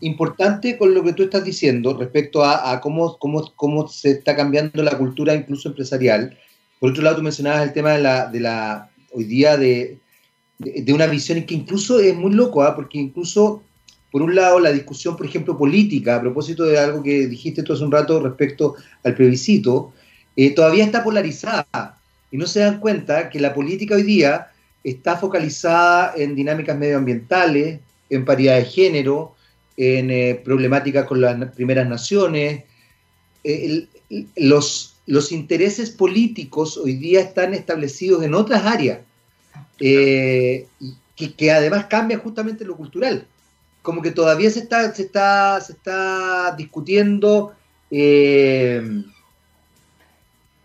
importante con lo que tú estás diciendo respecto a, cómo, cómo, cómo, se está cambiando la cultura incluso empresarial. Por otro lado, tú mencionabas el tema de la, de la hoy día de, de, una visión que incluso es muy loco, ¿ah? porque incluso, por un lado, la discusión, por ejemplo, política, a propósito de algo que dijiste tú hace un rato respecto al plebiscito, eh, todavía está polarizada. Y no se dan cuenta que la política hoy día está focalizada en dinámicas medioambientales, en paridad de género, en eh, problemáticas con las primeras naciones. Eh, los, los intereses políticos hoy día están establecidos en otras áreas, eh, que, que, además cambian justamente lo cultural. Como que todavía se está, se está, se está discutiendo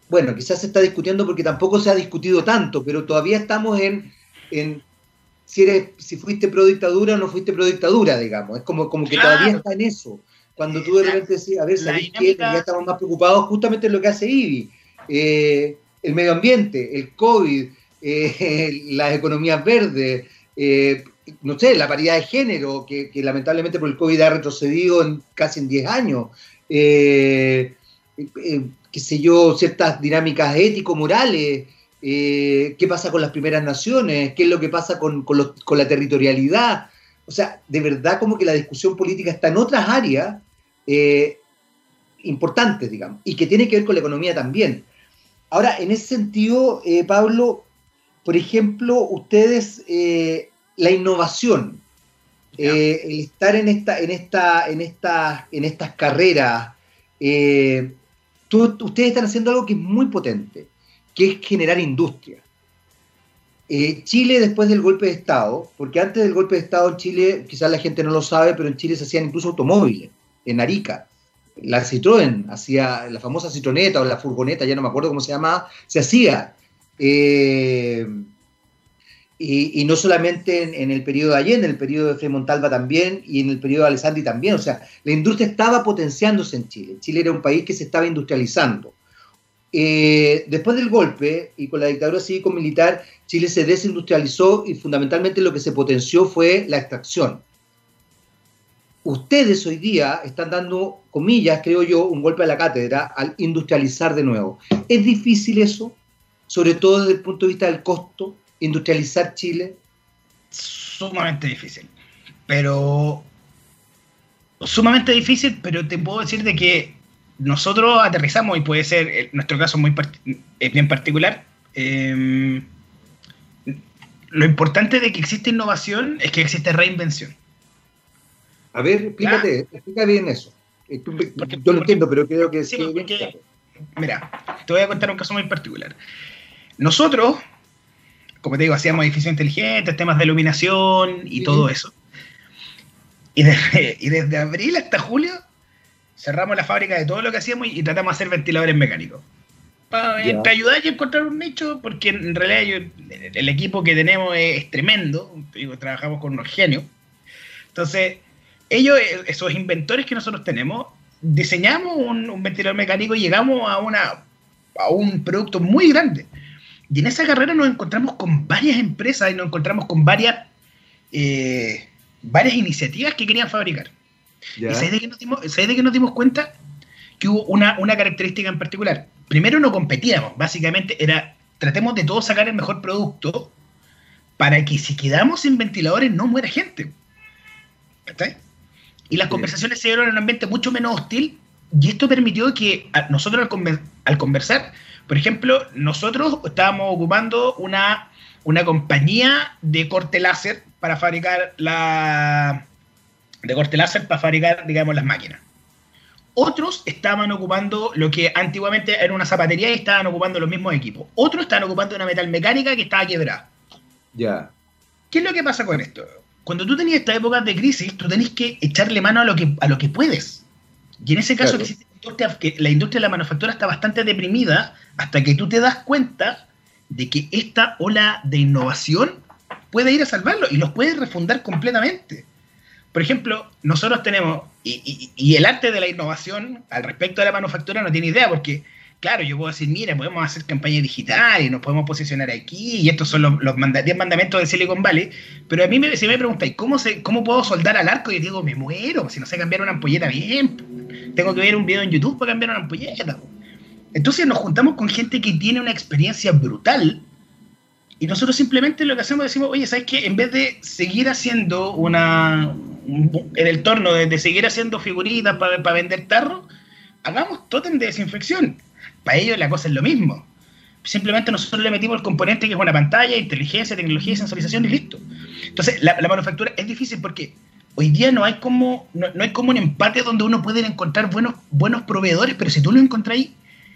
bueno, quizás se está discutiendo porque tampoco se ha discutido tanto, pero todavía estamos en, si eres, si fuiste pro dictadura o no fuiste pro dictadura, digamos. Es como, como que todavía está en eso. Cuando tú de repente decís, a ver, ¿sabéis qué? Ya estamos más preocupados justamente en lo que hace IBI. Eh, el medio ambiente, el COVID, eh, las economías verdes, eh, no sé, la paridad de género, que, lamentablemente por el COVID ha retrocedido en casi en 10 años qué sé yo, ciertas dinámicas ético-morales, eh, qué pasa con las primeras naciones, qué es lo que pasa con, la territorialidad. O sea, de verdad como que la discusión política está en otras áreas eh, importantes, digamos, y que tiene que ver con la economía también. Ahora, en ese sentido, eh, Pablo, por ejemplo, ustedes, la innovación, el estar en, esta, en, esta, en, esta, en estas carreras, ustedes están haciendo algo que es muy potente, que es generar industria. Eh, Chile después del golpe de Estado, porque antes del golpe de Estado en Chile, quizás la gente no lo sabe, pero en Chile se hacían incluso automóviles, en Arica. La Citroën hacía, la famosa Citroneta o la furgoneta, ya no me acuerdo cómo se llamaba, se hacía. Eh, y, no solamente en, el periodo de Allende, en el periodo de Frei Montalva también y en el periodo de Alessandri también. O sea, la industria estaba potenciándose en Chile. Chile era un país que se estaba industrializando. Eh, después del golpe y con la dictadura cívico-militar, Chile se desindustrializó y fundamentalmente lo que se potenció fue la extracción. Ustedes hoy día están dando, comillas, creo yo, un golpe a la cátedra al industrializar de nuevo. ¿Es difícil eso? Sobre todo desde el punto de vista del costo industrializar Chile? Sumamente difícil. Pero. Sumamente difícil, pero te puedo decir de que nosotros aterrizamos, y puede ser en nuestro caso muy es bien particular. Em, lo importante de que existe innovación es que existe reinvención. A ver, explícate, explica bien eso. Eh, yo lo entiendo, pero creo que sí. Mira, te voy a contar un caso muy particular. Nosotros, como te digo, hacíamos edificios inteligentes, temas de iluminación y todo eso. Y desde, abril hasta julio cerramos la fábrica de todo lo que hacíamos y, tratamos de hacer ventiladores mecánicos. Para ayudar y encontrar un nicho, porque en realidad el equipo que tenemos es, tremendo, digo, trabajamos con unos genios. Entonces, ellos, esos inventores que nosotros tenemos, diseñamos un, un ventilador mecánico y llegamos a, una, a un producto muy grande. Y en esa carrera nos encontramos con varias empresas y nos encontramos con varias, eh, varias iniciativas que querían fabricar. ¿Y sabes de, qué nos dimos, de nos dimos cuenta? Que hubo una, una característica en particular. Primero no competíamos, básicamente era tratemos de todos sacar el mejor producto para que si quedamos sin ventiladores no muera gente. Y las conversaciones se dieron en un ambiente mucho menos hostil y esto permitió que nosotros al, conversar por ejemplo, nosotros estábamos ocupando una, una compañía de corte láser para fabricar la de corte láser para fabricar, digamos, las máquinas. Otros estaban ocupando lo que antiguamente era una zapatería y estaban ocupando los mismos equipos. Otros estaban ocupando una metal mecánica que estaba quebrada. Ya. ¿Qué es lo que pasa con esto? Cuando tú tenías esta época de crisis, tú tenés que echarle mano a lo que, a lo que puedes. Y en ese caso, que la industria de la manufactura está bastante deprimida hasta que tú te das cuenta de que esta ola de innovación puede ir a salvarlo y los puede refundar completamente. Por ejemplo, nosotros tenemos, y, el arte de la innovación al respecto de la manufactura no tiene idea, porque claro, yo puedo decir, mira, podemos hacer campaña digital y nos podemos posicionar aquí, y estos son los, los 10 mandamientos de Silicon Valley, pero a mí me, si me preguntáis, ¿cómo, se, ¿cómo puedo soldar al arco? Y digo, me muero, si no sé cambiar una ampolleta bien, tengo que ver un video en YouTube para cambiar una ampolleta. Entonces nos juntamos con gente que tiene una experiencia brutal, y nosotros simplemente lo que hacemos es decimos, oye, ¿sabes qué? En vez de seguir haciendo una. en el torno, de, seguir haciendo figuritas para vender tarro, hagamos tótem de desinfección. Para ellos la cosa es lo mismo. Simplemente nosotros le metimos el componente que es una pantalla, inteligencia, tecnología sensorización y listo. Entonces, la, manufactura es difícil porque hoy día no hay como no, hay como un empate donde uno puede encontrar buenos, buenos proveedores, pero si tú lo ahí,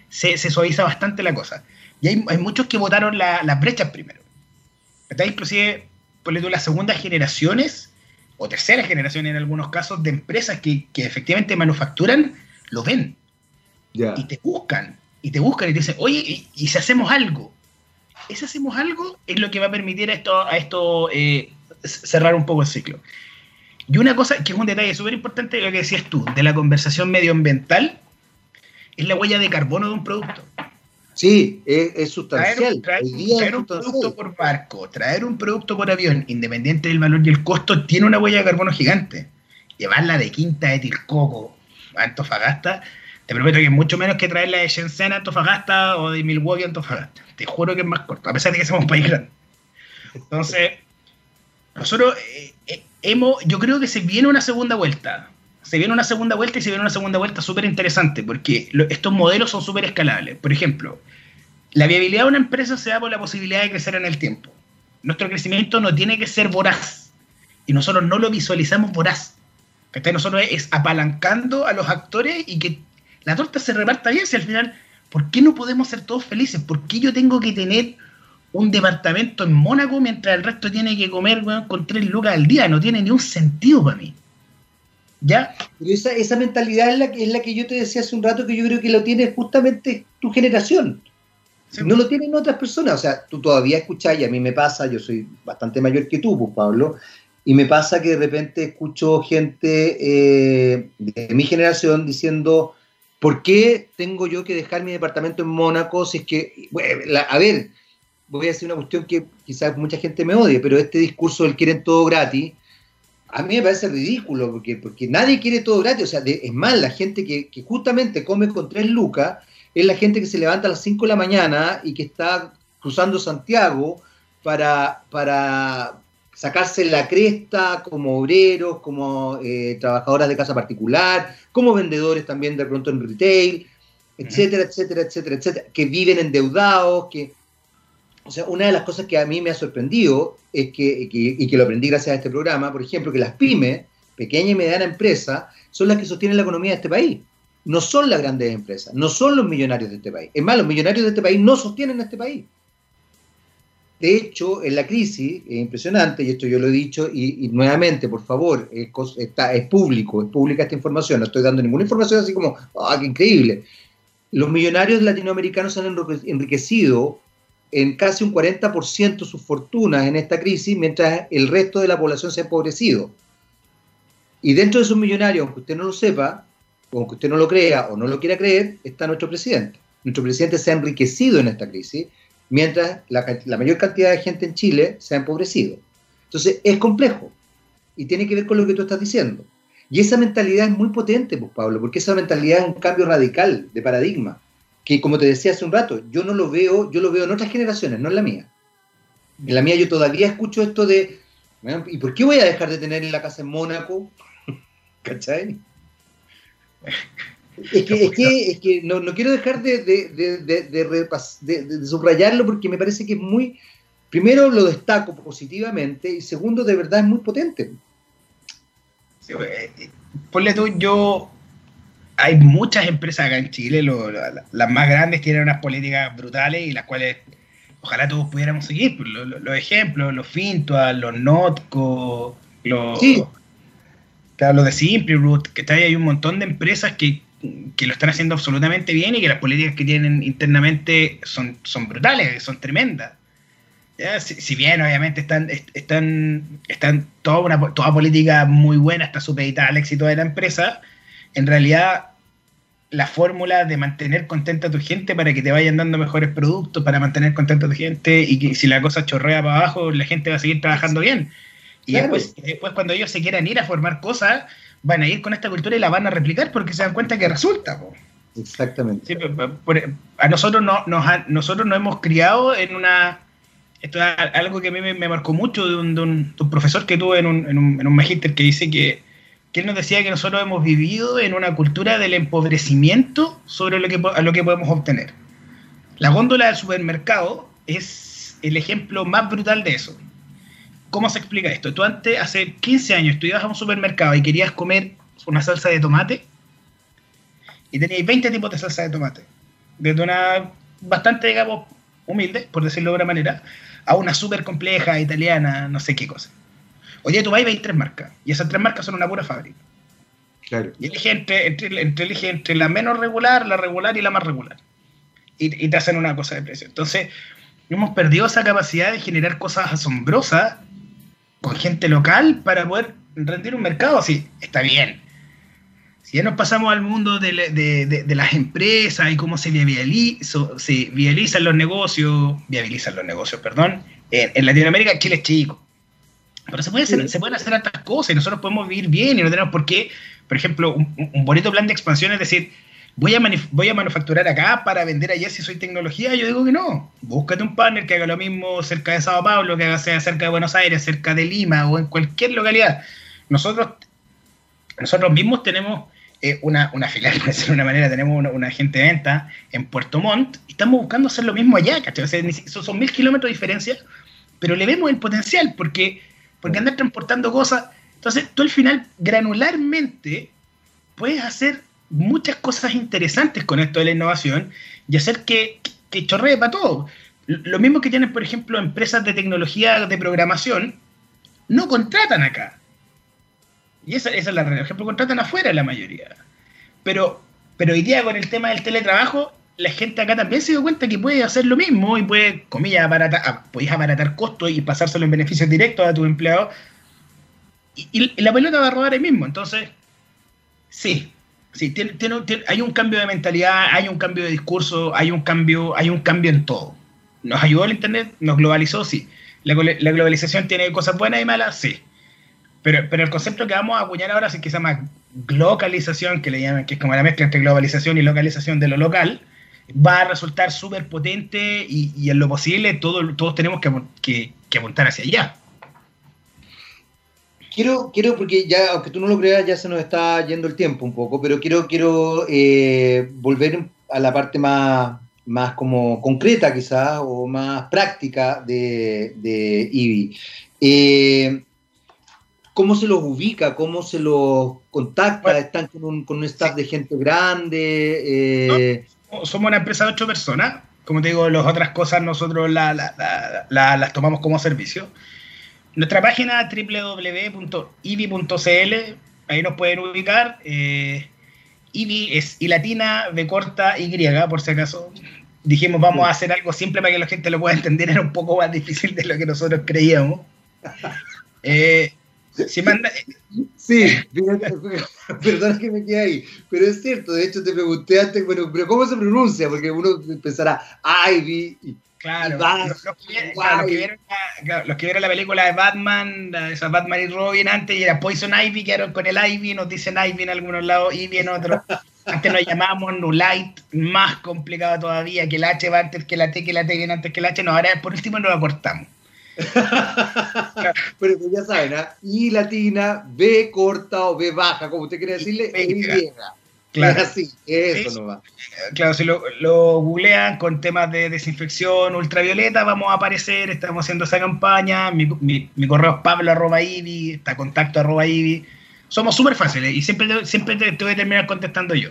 se, se suaviza bastante la cosa. Y hay, hay muchos que votaron las brechas primero. Está inclusive, por tú, las segundas generaciones, o terceras generaciones en algunos casos, de empresas que, que efectivamente manufacturan, lo ven. Y te buscan. Y te buscan y te dicen, oye, ¿y, si hacemos algo? Ese hacemos algo es lo que va a permitir a esto, a esto eh, cerrar un poco el ciclo. Y una cosa que es un detalle súper importante de lo que decías tú, de la conversación medioambiental, es la huella de carbono de un producto. Sí, es, sustancial. Traer, un producto por barco, traer un producto por avión, independiente del valor y el costo, tiene una huella de carbono gigante. Llevarla de Quinta de Tilcoco a Antofagasta, te prometo que es mucho menos que traerla de Shenzhen a Antofagasta o de Milwaukee a Antofagasta. Te juro que es más corto, a pesar de que somos un país grande. Entonces, nosotros eh, eh, hemos, yo creo que se viene una segunda vuelta se viene una segunda vuelta y se viene una segunda vuelta súper interesante, porque estos modelos son súper escalables. Por ejemplo, la viabilidad de una empresa se da por la posibilidad de crecer en el tiempo. Nuestro crecimiento no tiene que ser voraz, y nosotros no lo visualizamos voraz. Nosotros es apalancando a los actores y que la torta se reparta bien, si al final, ¿por qué no podemos ser todos felices? ¿Por qué yo tengo que tener un departamento en Mónaco mientras el resto tiene que comer con tres lucas al día? No tiene ni un sentido para mí. ¿Ya? Pero esa, esa mentalidad es la, que, es la que yo te decía hace un rato que yo creo que lo tiene justamente tu generación. No lo tienen otras personas. O sea, tú todavía escuchas, y a mí me pasa, yo soy bastante mayor que tú, pues, Pablo, y me pasa que de repente escucho gente eh, de mi generación diciendo, ¿por qué tengo yo que dejar mi departamento en Mónaco si es que, a ver, voy a decir una cuestión que quizás mucha gente me odie, pero este discurso del quieren todo gratis, a mí me parece ridículo, porque, porque nadie quiere todo gratis. O sea, es más, la gente que, justamente come con tres lucas es la gente que se levanta a las 5 de la mañana y que está cruzando Santiago para, para sacarse la cresta como obreros, como eh, trabajadoras de casa particular, como vendedores también de pronto en retail, etcétera, etcétera, etcétera, etcétera, que viven endeudados, que, o sea, una de las cosas que a mí me ha sorprendido es que, y que lo aprendí gracias a este programa, por ejemplo, que las pymes, pequeña y mediana empresa, son las que sostienen la economía de este país. No son las grandes empresas, no son los millonarios de este país. Es más, los millonarios de este país no sostienen este país. De hecho, en la crisis, es impresionante, y esto yo lo he dicho, y, nuevamente, por favor, es, está, es público, es pública esta información, no estoy dando ninguna información así como, ¡ah, qué increíble! Los millonarios latinoamericanos se han enriquecido en casi un 40% sus fortunas en esta crisis, mientras el resto de la población se ha empobrecido. Y dentro de esos millonarios, aunque usted no lo sepa, o aunque usted no lo crea o no lo quiera creer, está nuestro presidente. Nuestro presidente se ha enriquecido en esta crisis, mientras la, la mayor cantidad de gente en Chile se ha empobrecido. Entonces, es complejo y tiene que ver con lo que tú estás diciendo. Y esa mentalidad es muy potente, pues Pablo, porque esa mentalidad es un cambio radical de paradigma que como te decía hace un rato, yo no lo veo, yo lo veo en otras generaciones, no en la mía. En la mía yo todavía escucho esto de, ¿y por qué voy a dejar de tener en la casa en Mónaco? ¿Cachai? Es que, es que, es que no, quiero dejar de, de, subrayarlo porque me parece que es muy, primero lo destaco positivamente y segundo de verdad es muy potente. Sí, pues, eh, ponle tú, yo hay muchas empresas acá en Chile, las más grandes tienen unas políticas brutales y las cuales ojalá todos pudiéramos seguir. Pues, los, ejemplos, los Fintual, los Notco, los, sí. los de Simple Root, que está ahí, hay un montón de empresas que, lo están haciendo absolutamente bien y que las políticas que tienen internamente son, son brutales, son tremendas. Si, bien obviamente están, están, están toda una toda política muy buena, está supeditada al éxito de la empresa, en realidad la fórmula de mantener contenta a tu gente para que te vayan dando mejores productos, para mantener contenta a tu gente y que si la cosa chorrea para abajo, la gente va a seguir trabajando bien. Y después, después cuando ellos se quieran ir a formar cosas, van a ir con esta cultura y la van a replicar porque se dan cuenta que resulta. Exactamente. a nosotros no, nos nosotros nos hemos criado en una... Esto es algo que a mí me, marcó mucho de un, profesor que tuve en un, en un, en un magíster que dice que que él nos decía que nosotros hemos vivido en una cultura del empobrecimiento sobre lo que, lo que podemos obtener. La góndola del supermercado es el ejemplo más brutal de eso. ¿Cómo se explica esto? Tú antes, hace 15 años, tú ibas a un supermercado y querías comer una salsa de tomate y tenías 20 tipos de salsa de tomate. Desde una bastante, digamos, humilde, por decirlo de una manera, a una súper compleja, italiana, no sé qué cosa. Hoy día tú vas y veis tres marcas, y esas tres marcas son una pura fábrica. Claro. Y elige entre, entre, entre, la menos regular, la regular y la más regular. Y, y te hacen una cosa de precio. Entonces, hemos perdido esa capacidad de generar cosas asombrosas con gente local para poder rendir un mercado. Sí, está bien. Si ya nos pasamos al mundo de, de, las empresas y cómo se, se viabilizan los negocios, viabilizan los negocios, perdón, en, en Latinoamérica Chile es chico. Pero se, puede hacer, se pueden hacer otras cosas y nosotros podemos vivir bien y no tenemos por qué, por ejemplo, un, bonito plan de expansión es decir, voy a, voy a manufacturar acá para vender allá si soy tecnología. Yo digo que no. Búscate un partner que haga lo mismo cerca de Sao Paulo, que haga sea cerca de Buenos Aires, cerca de Lima o en cualquier localidad. Nosotros, nosotros mismos tenemos eh, una, una filial, por decirlo de una manera, tenemos una, una, agente de venta en Puerto Montt y estamos buscando hacer lo mismo allá, ¿cachai? O sea, son mil kilómetros de diferencia, pero le vemos el potencial porque porque andar transportando cosas. Entonces, tú al final, granularmente, puedes hacer muchas cosas interesantes con esto de la innovación y hacer que, que chorree para todo. Lo mismo que tienen, por ejemplo, empresas de tecnología de programación, no contratan acá. Y esa, esa es la realidad. Por ejemplo, contratan afuera la mayoría. Pero, pero hoy día con el tema del teletrabajo, la gente acá también se dio cuenta que puede hacer lo mismo y puede, comillas, abaratar, ah, podéis abaratar costos y pasárselo en beneficios directos a tu empleado. Y, la pelota va a rodar ahí mismo. Entonces, sí, sí tiene, hay un cambio de mentalidad, hay un cambio de discurso, hay un cambio, hay un cambio en todo. ¿Nos ayudó el Internet? ¿Nos globalizó? Sí. ¿La, globalización tiene cosas buenas y malas? Sí. Pero, pero el concepto que vamos a acuñar ahora, sí que se llama localización, que le llaman, que es como la mezcla entre globalización y localización de lo local, va a resultar súper potente y, en lo posible todo, todos tenemos que, que, apuntar hacia allá. Quiero, quiero, porque ya, aunque tú no lo creas, ya se nos está yendo el tiempo un poco, pero quiero, quiero eh, volver a la parte más, más como concreta quizás o más práctica de, de IBI. Eh, ¿Cómo se los ubica? ¿Cómo se los contacta? ¿Están con un, con un staff de gente grande? Eh, somos una empresa de ocho personas. Como te digo, las otras cosas nosotros las tomamos como servicio. Nuestra página www.ibi.cl, ahí nos pueden ubicar. Eh, IBI es I latina, B corta, Y, por si acaso. Dijimos, vamos a hacer algo simple para que la gente lo pueda entender. Era un poco más difícil de lo que nosotros creíamos. Eh, si manda... Sí, perdona que me quede ahí, pero es cierto, de hecho te pregunté antes, bueno, pero ¿cómo se pronuncia? Porque uno pensará Ivy. Claro, los, que vieron, los, que vieron, la película de Batman, esa Batman y Robin antes, y era Poison Ivy, quedaron con el Ivy, nos dicen Ivy en algunos lados, Ivy en otros. Antes nos llamábamos Nulight, más complicado todavía, que el H va antes que la T, que la T viene antes que el H. No, ahora por último nos lo cortamos. Pero pues ya saben, ¿ah? I latina, B corta o B baja, como usted quiere decirle, Y. Claro. así, eso no va. Claro, si lo, lo, googlean con temas de desinfección ultravioleta, vamos a aparecer, estamos haciendo esa campaña, mi, mi, correo es pablo arroba está contacto arroba Somos súper fáciles y siempre, siempre te, voy a terminar contestando yo.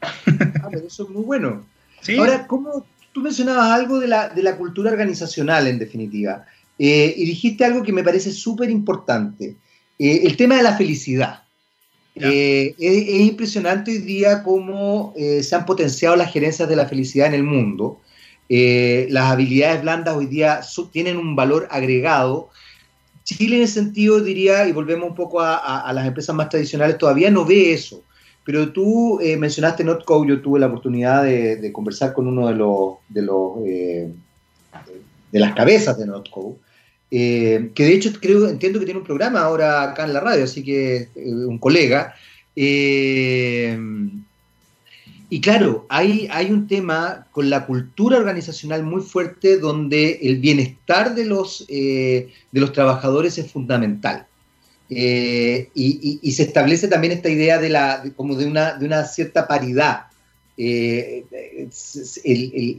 Ah, eso es muy bueno. Ahora, ¿cómo, tú mencionabas algo de la, de la cultura organizacional, en definitiva. Eh, y dijiste algo que me parece súper importante, eh, el tema de la felicidad. Eh, es, impresionante hoy día cómo se han potenciado las gerencias de la felicidad en el mundo. las habilidades blandas hoy día tienen un valor agregado. Chile en ese sentido diría, y volvemos un poco a, las empresas más tradicionales, todavía no ve eso. pero tú mencionaste NotCo, yo tuve la oportunidad de, conversar con uno de los, de, los de las cabezas de NotCo, eh, que de hecho creo, entiendo que tiene un programa ahora acá en la radio, así que un colega. y claro, hay, hay un tema con la cultura organizacional muy fuerte donde el bienestar de los, de los trabajadores es fundamental. Eh, y, se establece también esta idea de, la, como de, una, de una cierta paridad. Eh,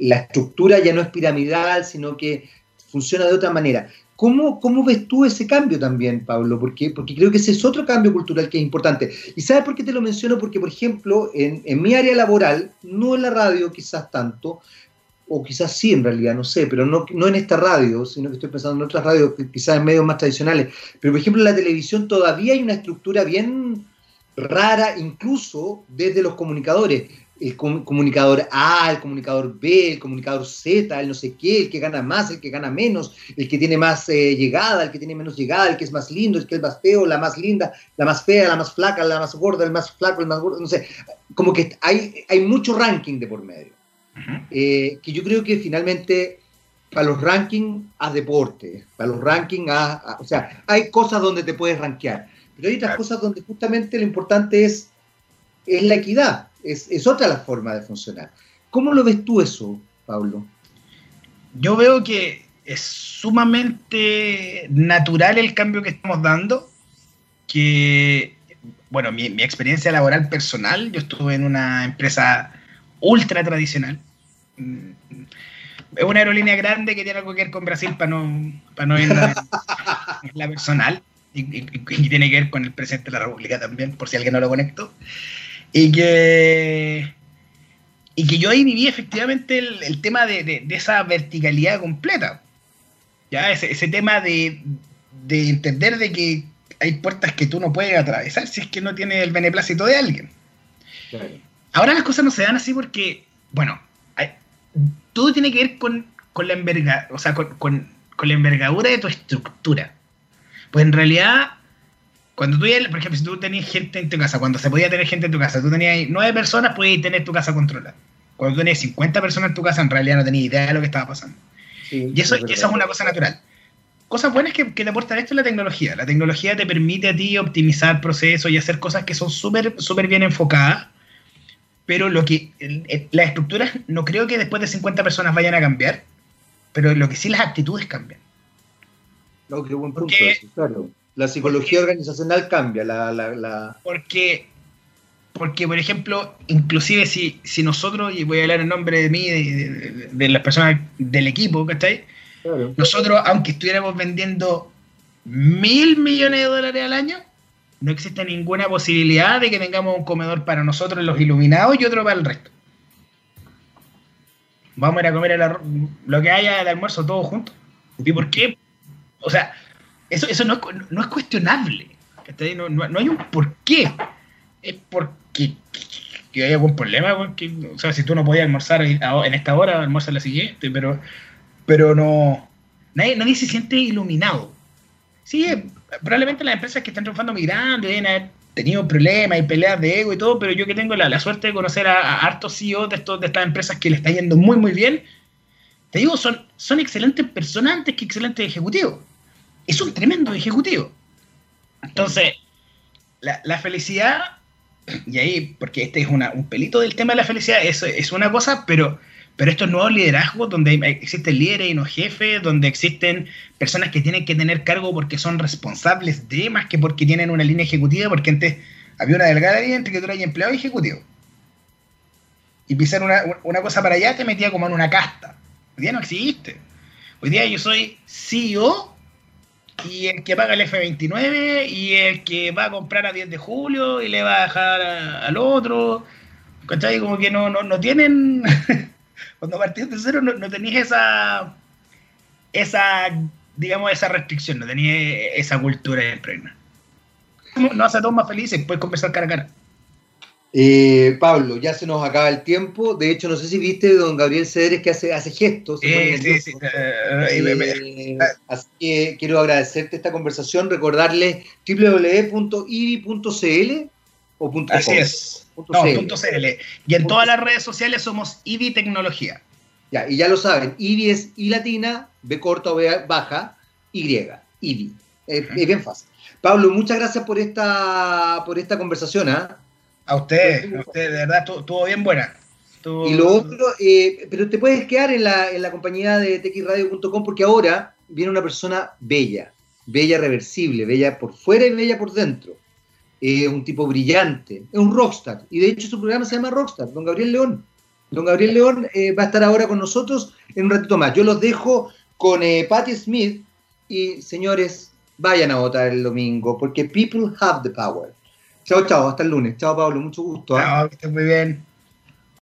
la estructura ya no es piramidal, sino que funciona de otra manera. ¿Cómo, ¿Cómo, ves tú ese cambio también, Pablo? Porque, porque creo que ese es otro cambio cultural que es importante. ¿Y sabes por qué te lo menciono? Porque, por ejemplo, en, en mi área laboral, no en la radio quizás tanto, o quizás sí en realidad, no sé, pero no, no en esta radio, sino que estoy pensando en otras radios, quizás en medios más tradicionales. Pero por ejemplo en la televisión todavía hay una estructura bien rara, incluso desde los comunicadores. El comunicador A, el comunicador B, el comunicador Z, el no sé qué, el que gana más, el que gana menos, el que tiene más eh, llegada, el que tiene menos llegada, el que es más lindo, el que es más feo, la más linda, la más fea, la más flaca, la más gorda, el más flaco, el más gordo, no sé. Como que hay, hay mucho ranking de por medio. Eh, que yo creo que finalmente para los rankings haz deporte, para los rankings haz, o sea, hay cosas donde te puedes rankear, pero hay otras cosas donde justamente lo importante es, es la equidad, es, es otra la forma de funcionar. ¿Cómo lo ves tú eso, Pablo? Yo veo que es sumamente natural el cambio que estamos dando, que, bueno, mi, mi experiencia laboral personal, yo estuve en una empresa ultra tradicional, es una aerolínea grande que tiene algo que ver con Brasil para no, para no ir en la personal y, tiene que ver con el presidente de la República también, por si alguien no lo conectó. Y que, y que yo ahí viví efectivamente el, tema de, esa verticalidad completa. ¿ya? Ese, ese tema de, de, entender de que hay puertas que tú no puedes atravesar si es que no tienes el beneplácito de alguien. Ahora las cosas no se dan así porque, bueno, todo tiene que ver con, la, enverga, o sea, con, la envergadura de tu estructura. Pues en realidad, cuando tú, por ejemplo, si tú tenías gente en tu casa, cuando se podía tener gente en tu casa, tú tenías nueve personas, podías tener tu casa controlada. Cuando tú tenías 50 personas en tu casa, en realidad no tenías idea de lo que estaba pasando. y eso, es una cosa natural. Cosas buenas que, que te aportan esto es la tecnología. La tecnología te permite a ti optimizar procesos y hacer cosas que son súper súper bien enfocadas pero lo que las estructuras no creo que después de 50 personas vayan a cambiar, pero lo que sí las actitudes cambian. No, qué buen punto claro. La psicología organizacional cambia, la, la, Porque, porque, por ejemplo, inclusive si, si nosotros, y voy a hablar en nombre de mí, de, de, las personas del equipo, ¿cachai? Claro. Nosotros, aunque estuviéramos vendiendo mil millones de dólares al año, no existe ninguna posibilidad de que tengamos un comedor para nosotros los iluminados y otro para el resto. Vamos a ir a comer lo que haya de almuerzo todos juntos. ¿Y por qué? O sea, eso, eso no, es cuestionable. No, no, hay un por qué. Es porque que hay algún problema. o sea, si tú no podías almorzar en esta hora, almuerza la siguiente, pero, pero no. Nadie, nadie se siente iluminado. Sí, probablemente las empresas que están triunfando muy grandes deben haber tenido problemas y peleas de ego y todo, pero yo que tengo la, suerte de conocer a, hartos CEOs de, estos, de estas empresas que le está yendo muy, muy bien, te digo, son, son excelentes personas antes que excelentes ejecutivos. Es un tremendo ejecutivo. Entonces, la, felicidad, y ahí, porque este es un pelito del tema de la felicidad, es, es una cosa, pero pero estos nuevos liderazgos, donde existen líderes y no jefes, donde existen personas que tienen que tener cargo porque son responsables de más que porque tienen una línea ejecutiva, porque antes había una delgada línea entre que tú eras empleado y ejecutivo. Y pisar una, una cosa para allá te metía como en una casta. Hoy día no existe. Hoy día yo soy CEO y el que paga el F29 y el que va a comprar a 10 de julio y le va a dejar al otro. ¿Cachai? Como que no, no, no tienen cuando partís de cero no, no tenías esa, esa, digamos, esa restricción, no tenías esa cultura de impregna. No hace a todos más felices, puedes conversar cara a cara. Eh, Pablo, ya se nos acaba el tiempo. De hecho, no sé si viste don Gabriel Cederes que hace, hace gestos. sí, sí. Eh, así que quiero agradecerte esta conversación, recordarles www.ibi.cl o punto Así es. no, punto CL. Y en todas las redes sociales somos IBI Tecnología. Ya, y ya lo saben, IBI es I latina, B corta o B baja, Y, IBI. es bien fácil. Pablo, muchas gracias por esta, por esta conversación. ¿ah? A usted, a usted, de verdad, estuvo bien buena. Y lo otro, eh, pero te puedes quedar en la, en la compañía de texradio.com porque ahora viene una persona bella, bella reversible, bella por fuera y bella por dentro. Es un tipo brillante, es un rockstar. Y de hecho su programa se llama Rockstar, don Gabriel León. Don Gabriel León eh, va a estar ahora con nosotros en un ratito más. Yo los dejo con eh, Patti Smith y señores, vayan a votar el domingo porque people have the power. Chào chao, hasta el lunes. Chao, Pablo, mucho gusto. ¿eh? Chao, que estés muy bien.